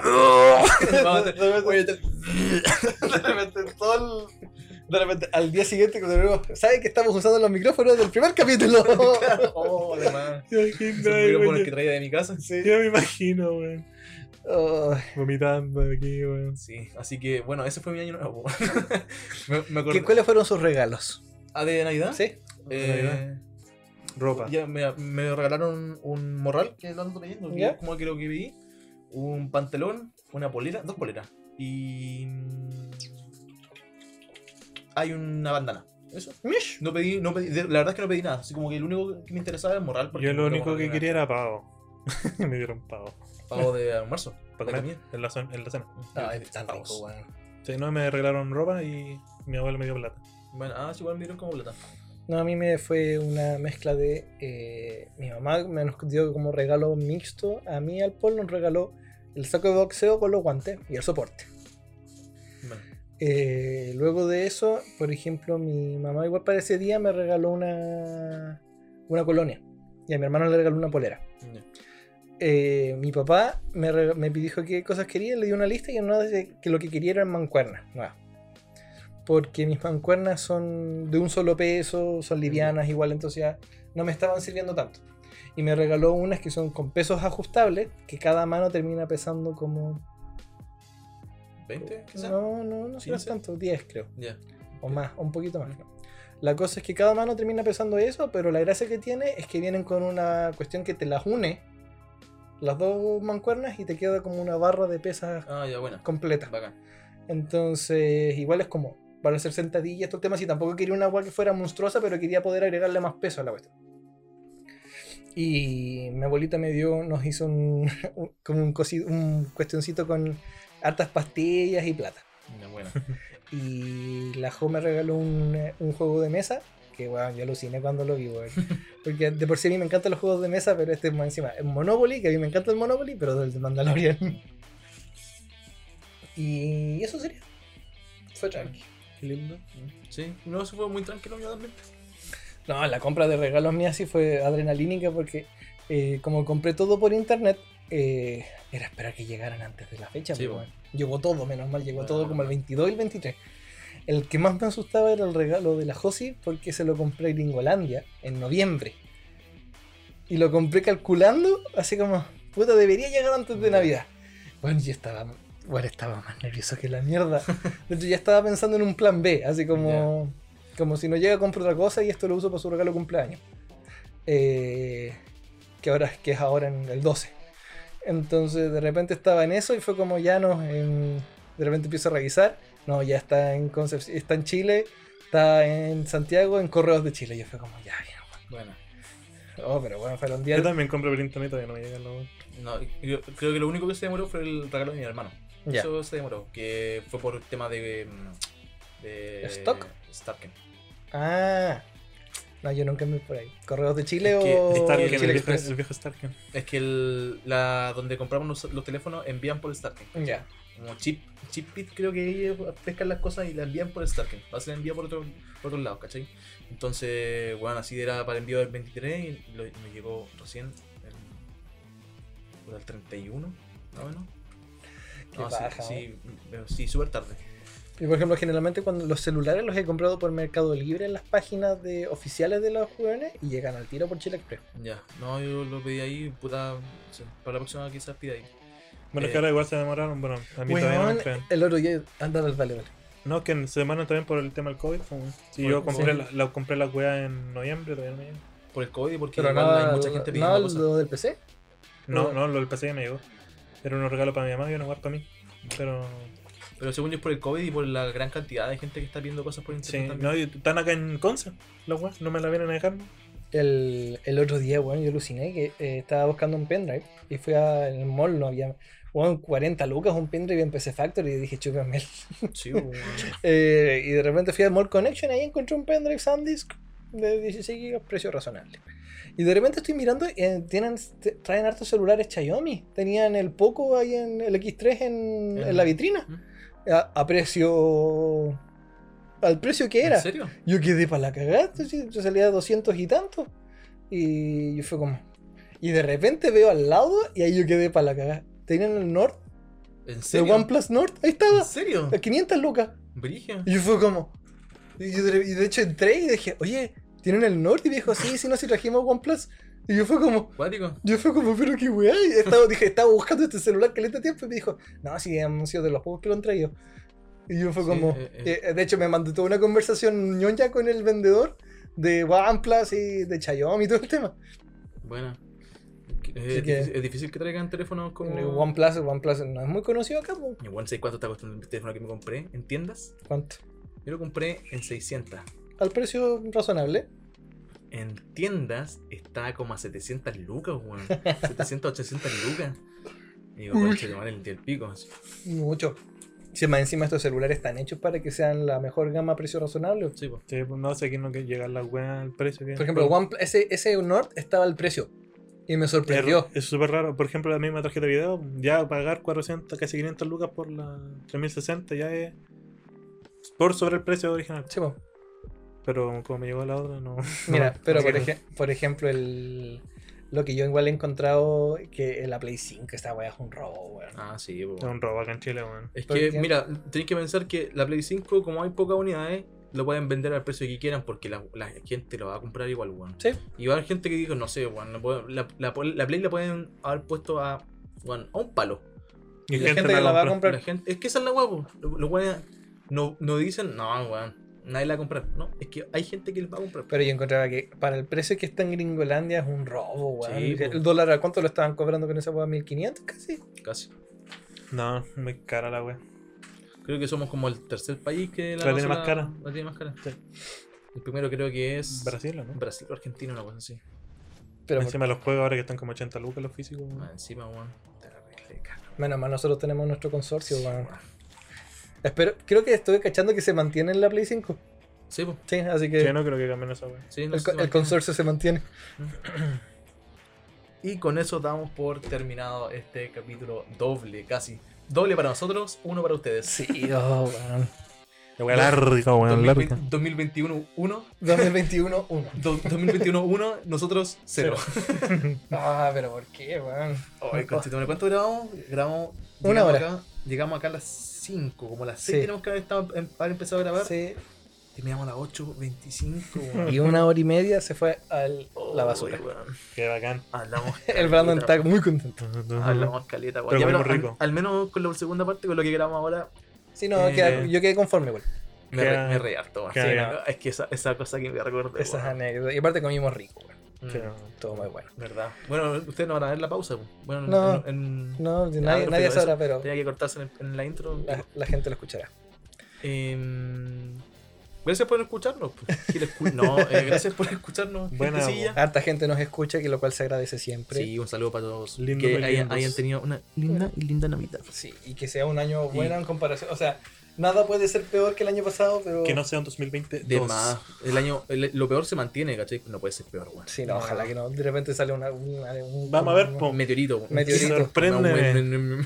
Vamos a estar- todo el- De repente, al día siguiente, cuando luego, ¿saben que estamos usando los micrófonos del primer capítulo? *laughs* Oh, además. *laughs* Micrófonos que traía de mi casa. Sí. yo me imagino, weón. Ay, Vomitando aquí, weón. Sí, así que bueno, ese fue mi año nuevo. *laughs* me, me ¿qué-. ¿Cuáles fueron sus regalos? ¿Ah, de Navidad? ¿Sí? Eh, Ropa. ya me, me regalaron un morral, que lo ando leyendo, que ¿Ya? como que lo que vi. Un pantalón, una polera, dos poleras. Y. Hay una bandana. Eso. Mish. No pedí, no pedí, de- la verdad es que no pedí nada. Así como que lo único que me interesaba era el morral. porque Yo lo único que quería era pavo. *laughs* me dieron pavo. Pago de almuerzo. *laughs* Para comer en la, en la cena. Ah, es tan rico. Sí, no, me regalaron ropa y mi abuelo me dio plata. Bueno, ah, sí, igual me dieron como plata. No, a mí me fue una mezcla de. eh, mi mamá me nos dio como regalo mixto. A mí al Paul nos regaló el saco de boxeo con los guantes y el soporte. Eh, luego de eso, por ejemplo, mi mamá igual para ese día me regaló una, una colonia. Y a mi hermano le regaló una polera. Eh, mi papá me, me dijo qué cosas quería, le dio una lista y una de que lo que quería eran mancuernas. nuevas. Porque mis mancuernas son de un solo peso, son livianas igual, entonces ya no me estaban sirviendo tanto. Y me regaló unas que son con pesos ajustables, que cada mano termina pesando como... ¿20? quizá? No, no, no será 15. tanto, 10 creo. Ya. O más, o un poquito más. La cosa es que cada mano termina pesando eso, pero la gracia que tiene es que vienen con una cuestión que te las une, las dos mancuernas, y te queda como una barra de pesas Ah, ya, buena. completa. Bacán. Entonces, igual es como para hacer sentadillas, estos temas, y tampoco quería una agua que fuera monstruosa, pero quería poder agregarle más peso a la cuestión. Y mi abuelita me dio, nos hizo un, *laughs* un- como un, cosi- un cuestioncito con hartas pastillas y plata. *laughs* Y la Jo me regaló un, eh, un juego de mesa. Que bueno, yo aluciné cuando lo vi. *laughs* Porque de por sí a mí me encantan los juegos de mesa, pero este es más encima. Es Monopoly, que a mí me encanta el Monopoly, pero del de Mandalorian. *laughs* Y eso sería. Fue tranqui. Qué lindo. Sí, no, eso fue muy tranquilo mío también. No, la compra de regalos mía sí fue adrenalínica porque eh, como compré todo por internet, eh, era esperar que llegaran antes de la fecha. Sí, pero bueno, llegó todo, menos mal, llegó Bueno, todo como el 22 y el 23. El que más me asustaba era el regalo de la Josi porque se lo compré en Gringolandia en noviembre. Y lo compré calculando, así como, puta, debería llegar antes de. Navidad. Bueno, yo estaba, bueno, estaba más nervioso que la mierda. De hecho, ya estaba pensando en un plan B, así como, como si no llega, compro otra cosa y esto lo uso para su regalo de cumpleaños. Eh, que ahora que es ahora en el 12. Entonces de repente estaba en eso y fue como ya no, en- de repente empiezo a revisar, no, ya está en Concepción, está en Chile, está en Santiago, en Correos de Chile. Y yo fue como ya, bien, Bueno. Oh, pero bueno, fueron Yo días. también compro por internet, todavía no me llegan los. no, yo creo que lo único que se demoró fue el regalo de mi hermano. Ya. Eso se demoró, que fue por el tema de. mm, de ¿Stock? Starken. Ah, no, yo nunca me por ahí. Correos de Chile Es que o Starken, el el, Chile viejo, Express. el viejo Starken. Es que el, la, donde compramos los, los teléfonos envían por Starken. Ya. Como chip, chipbit creo que ellos pescan las cosas y las envían por Starken. Va a ser enviado por otro, por otro lado, ¿cachai? Entonces, bueno, así era para el envío del 23 y lo, me llegó recién el, por el 31, más o menos. Qué No, paja, sí, sí, pero sí, súper tarde. Y por ejemplo, generalmente cuando los celulares los he comprado por Mercado Libre en las páginas de oficiales de los jóvenes y llegan al tiro por Chile Express. Ya, no, yo lo pedí ahí, puta, sí, para la próxima quizás pida ahí. Bueno, es Eh. que ahora igual se demoraron. Bueno, a mí todavía no me el otro día, anda, vale, vale. No, que se demoran también por el tema del COVID. pues, Si Por- yo compré, sí. la, la- compré la weá en noviembre, todavía no me llega. Por el COVID, porque Pero igual nada, hay mucha gente pidiendo nada cosas. lo del PC. No, No. no, lo del PC ya me llegó. Era un regalo para mi mamá y una weá para mí. Pero. Pero según yo es por el COVID y por la gran cantidad de gente que está pidiendo cosas por Sí, internet no, también. y están acá en Conce, las weas, no me la vienen a dejar. El, el otro día, bueno, yo aluciné que eh, estaba buscando un pendrive y fui al mall, no había, bueno, 40 lucas un pendrive en PC Factory y dije, chúpame. el- Sí, weón. *laughs* Eh, y de repente fui al Mall Connection y ahí encontré un pendrive SanDisk de 16 GB, precio razonable. Y de repente estoy mirando, eh, tienen, traen hartos celulares Xiaomi. Tenían el Poco ahí en el X3 en, en la vitrina. A, a precio. Al precio que era. ¿En serio? Yo quedé para la cagada, yo salía a 200 y tanto. Y yo fue como. Y de repente veo al lado y ahí yo quedé para la cagada. Tenían el Nord, ¿En el serio? OnePlus Nord, ahí ¿En estaba, serio? a 500 lucas. Brigio. Y yo fue como. Y, de, y de hecho entré y dije, oye, ¿tienen el Nord? Y me dijo, sí, sí, no, si trajimos OnePlus. Y yo fue como. Cuático. Yo fue como, pero qué weá. Estaba, dije, estaba buscando este celular que le tiempo y me dijo, no, sí, han sido de los pocos que lo han traído. Y yo fue Sí, como, eh, eh. eh, de hecho me mandó toda una conversación ñoña con el vendedor de OnePlus y de Xiaomi y todo el tema. Bueno. Así Es, que- difícil, es difícil que traigan teléfonos como. El OnePlus, OnePlus no es muy conocido acá, po. Igual sé cuánto está costando el teléfono que me compré en tiendas. ¿cuánto? Yo lo compré en 600. Al precio razonable. En tiendas está como a 700 lucas, weón. *laughs* 700, 800 lucas. Y digo, de madre, el tío el pico. así. Mucho. Si más encima estos celulares están hechos para que sean la mejor gama a precio razonable. Sí, pues. Sí, pues no sé quién no que llega la weá al precio que Por ejemplo, el OnePlus, ese, ese Nord estaba al precio. Y me sorprendió. Es súper raro. Por ejemplo, la misma tarjeta de video, ya pagar 400, casi 500 lucas por la 3060 ya es por sobre el precio original. Sí, po. Pero como me llegó la otra, no. *laughs* Mira, no- pero no por, eje- por ejemplo, el, lo que yo igual he encontrado que en la Play 5 esta weá es un robo, weón. Ah, sí, pues. Es un robo acá en Chile, weón. Es ¿Por que, mira, tenéis que pensar que la Play 5, como hay pocas unidades, lo pueden vender al precio que quieran porque la, la gente lo va a comprar igual, weón. Sí, Y va a haber gente que dijo, no sé, weón, la, la, la- la Play la pueden haber puesto a, weón, a un palo. Y la gente que la va a comprar. La gente, es que esa es la guapo. Los lo weones no, no dicen, no, weón, nadie la va a comprar. No, es que hay gente que la va a comprar. pero yo encontraba que para el precio que está en Gringolandia es un robo, weón. Sí, el dólar, ¿a cuánto lo estaban cobrando con esa weá? ¿1500 casi? Casi. No, muy cara la weá. Creo que somos como el tercer país que La tiene cosa más cara. La tiene más cara. Sí. El primero creo que es Brasil, ¿o ¿no? Brasil o Argentina, una cosa así. Pero Encima los juegos ahora que están como 80 lucas los físicos. weón. Más encima, weón. menos mal, nosotros tenemos nuestro consorcio, weón. Espero, creo que estoy cachando que se mantiene en la Play 5. Sí, pues. Sí, así que Sí, no creo que cambien esa weá. Sí, no el, el consorcio se mantiene. Y con eso damos por terminado este capítulo doble, casi. Doble para nosotros, uno para ustedes. Sí, oh, weón. La wea larga, weón, larga. 2021 1, 2021, 1. 2021 1, nosotros 0. *laughs* Ah, pero ¿por qué, weón? Ay, ¿Cuánto grabamos? Grabamos. Una hora. Acá, llegamos acá a las 5, como a las 6 Sí. tenemos que haber, estado- em- haber empezado a grabar. Sí. Terminamos a las 8, 25. weón. Y una hora y media se fue a la basura. Weón. Qué bacán. Hablamos. *laughs* El Brandon está muy contento. Hablamos caleta, weón. Pero Ya, pero comimos al, rico. al menos con la segunda parte, con lo que grabamos ahora, Sí, no, Eh, queda- yo quedé conforme, weón. me, re, me harto. Sí, no, es que esa, esa cosa que me recordé. Esas anécdotas. Y aparte comimos rico, weón. Mm, Sí. Todo muy bueno. Verdad. Bueno, ustedes no van a ver la pausa. weón. Bueno, en- No. en- en- No, Ya, nadie, nadie sabrá, pero Tenía que cortarse en, en la intro. la, la gente lo escuchará. Em, gracias por escucharnos. pues. No, eh, gracias por escucharnos. Buena. Harta gente nos escucha, que lo cual se agradece siempre. Sí, un saludo para todos. Lindo que hayan, hayan tenido una linda y linda Navidad. Sí, y que sea un año Y- bueno en comparación. O sea, nada puede ser peor que el año pasado, pero. Que no sea un 2020. De más. El año, el- lo peor se mantiene, ¿cachai? No puede ser peor, weón. Sí, no, ojalá que no. De repente sale una. una- un, Vamos a ver, un- meteorito. weón. Meteorito. Sorprende.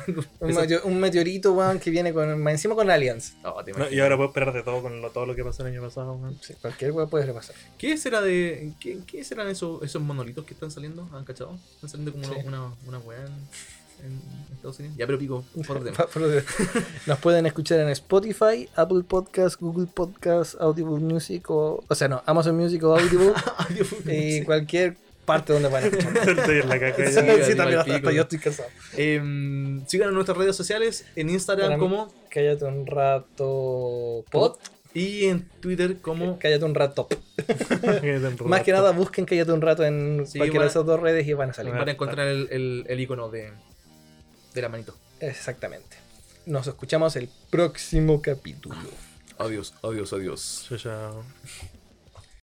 Un, meteorito, weón, que viene con, más encima con Aliens. Oh, te No, imaginas. y ahora puedo esperar de todo con lo, todo lo que pasó el año pasado. weón. Sí, cualquier weón puede pasar. ¿Qué será de. ¿Qué, qué serán esos, esos monolitos que están saliendo? ¿Han cachado? Están saliendo como Sí. una, una, una weá en, Estados Unidos. Ya, pero pico. Pa- por otro- Nos pueden escuchar en Spotify, Apple Podcast, Google Podcast, Audible Music o. O sea, no, Amazon Music o Audible. *laughs* y cualquier parte donde escuchar. *laughs* Estoy en la caca Sí, también hasta yo estoy cansado. Sigan en nuestras redes sociales, en Instagram Para mí- como Cállate un rato. Pod. y en Twitter como Cállate un rato. Que te *laughs* Más que nada busquen Cállate un rato en Sí, cualquiera van a- de esas dos redes y van a salir. van a encontrar el, el, el icono de, de la manito. Exactamente. Nos escuchamos el próximo capítulo. Adiós, adiós, adiós. Chao, chao.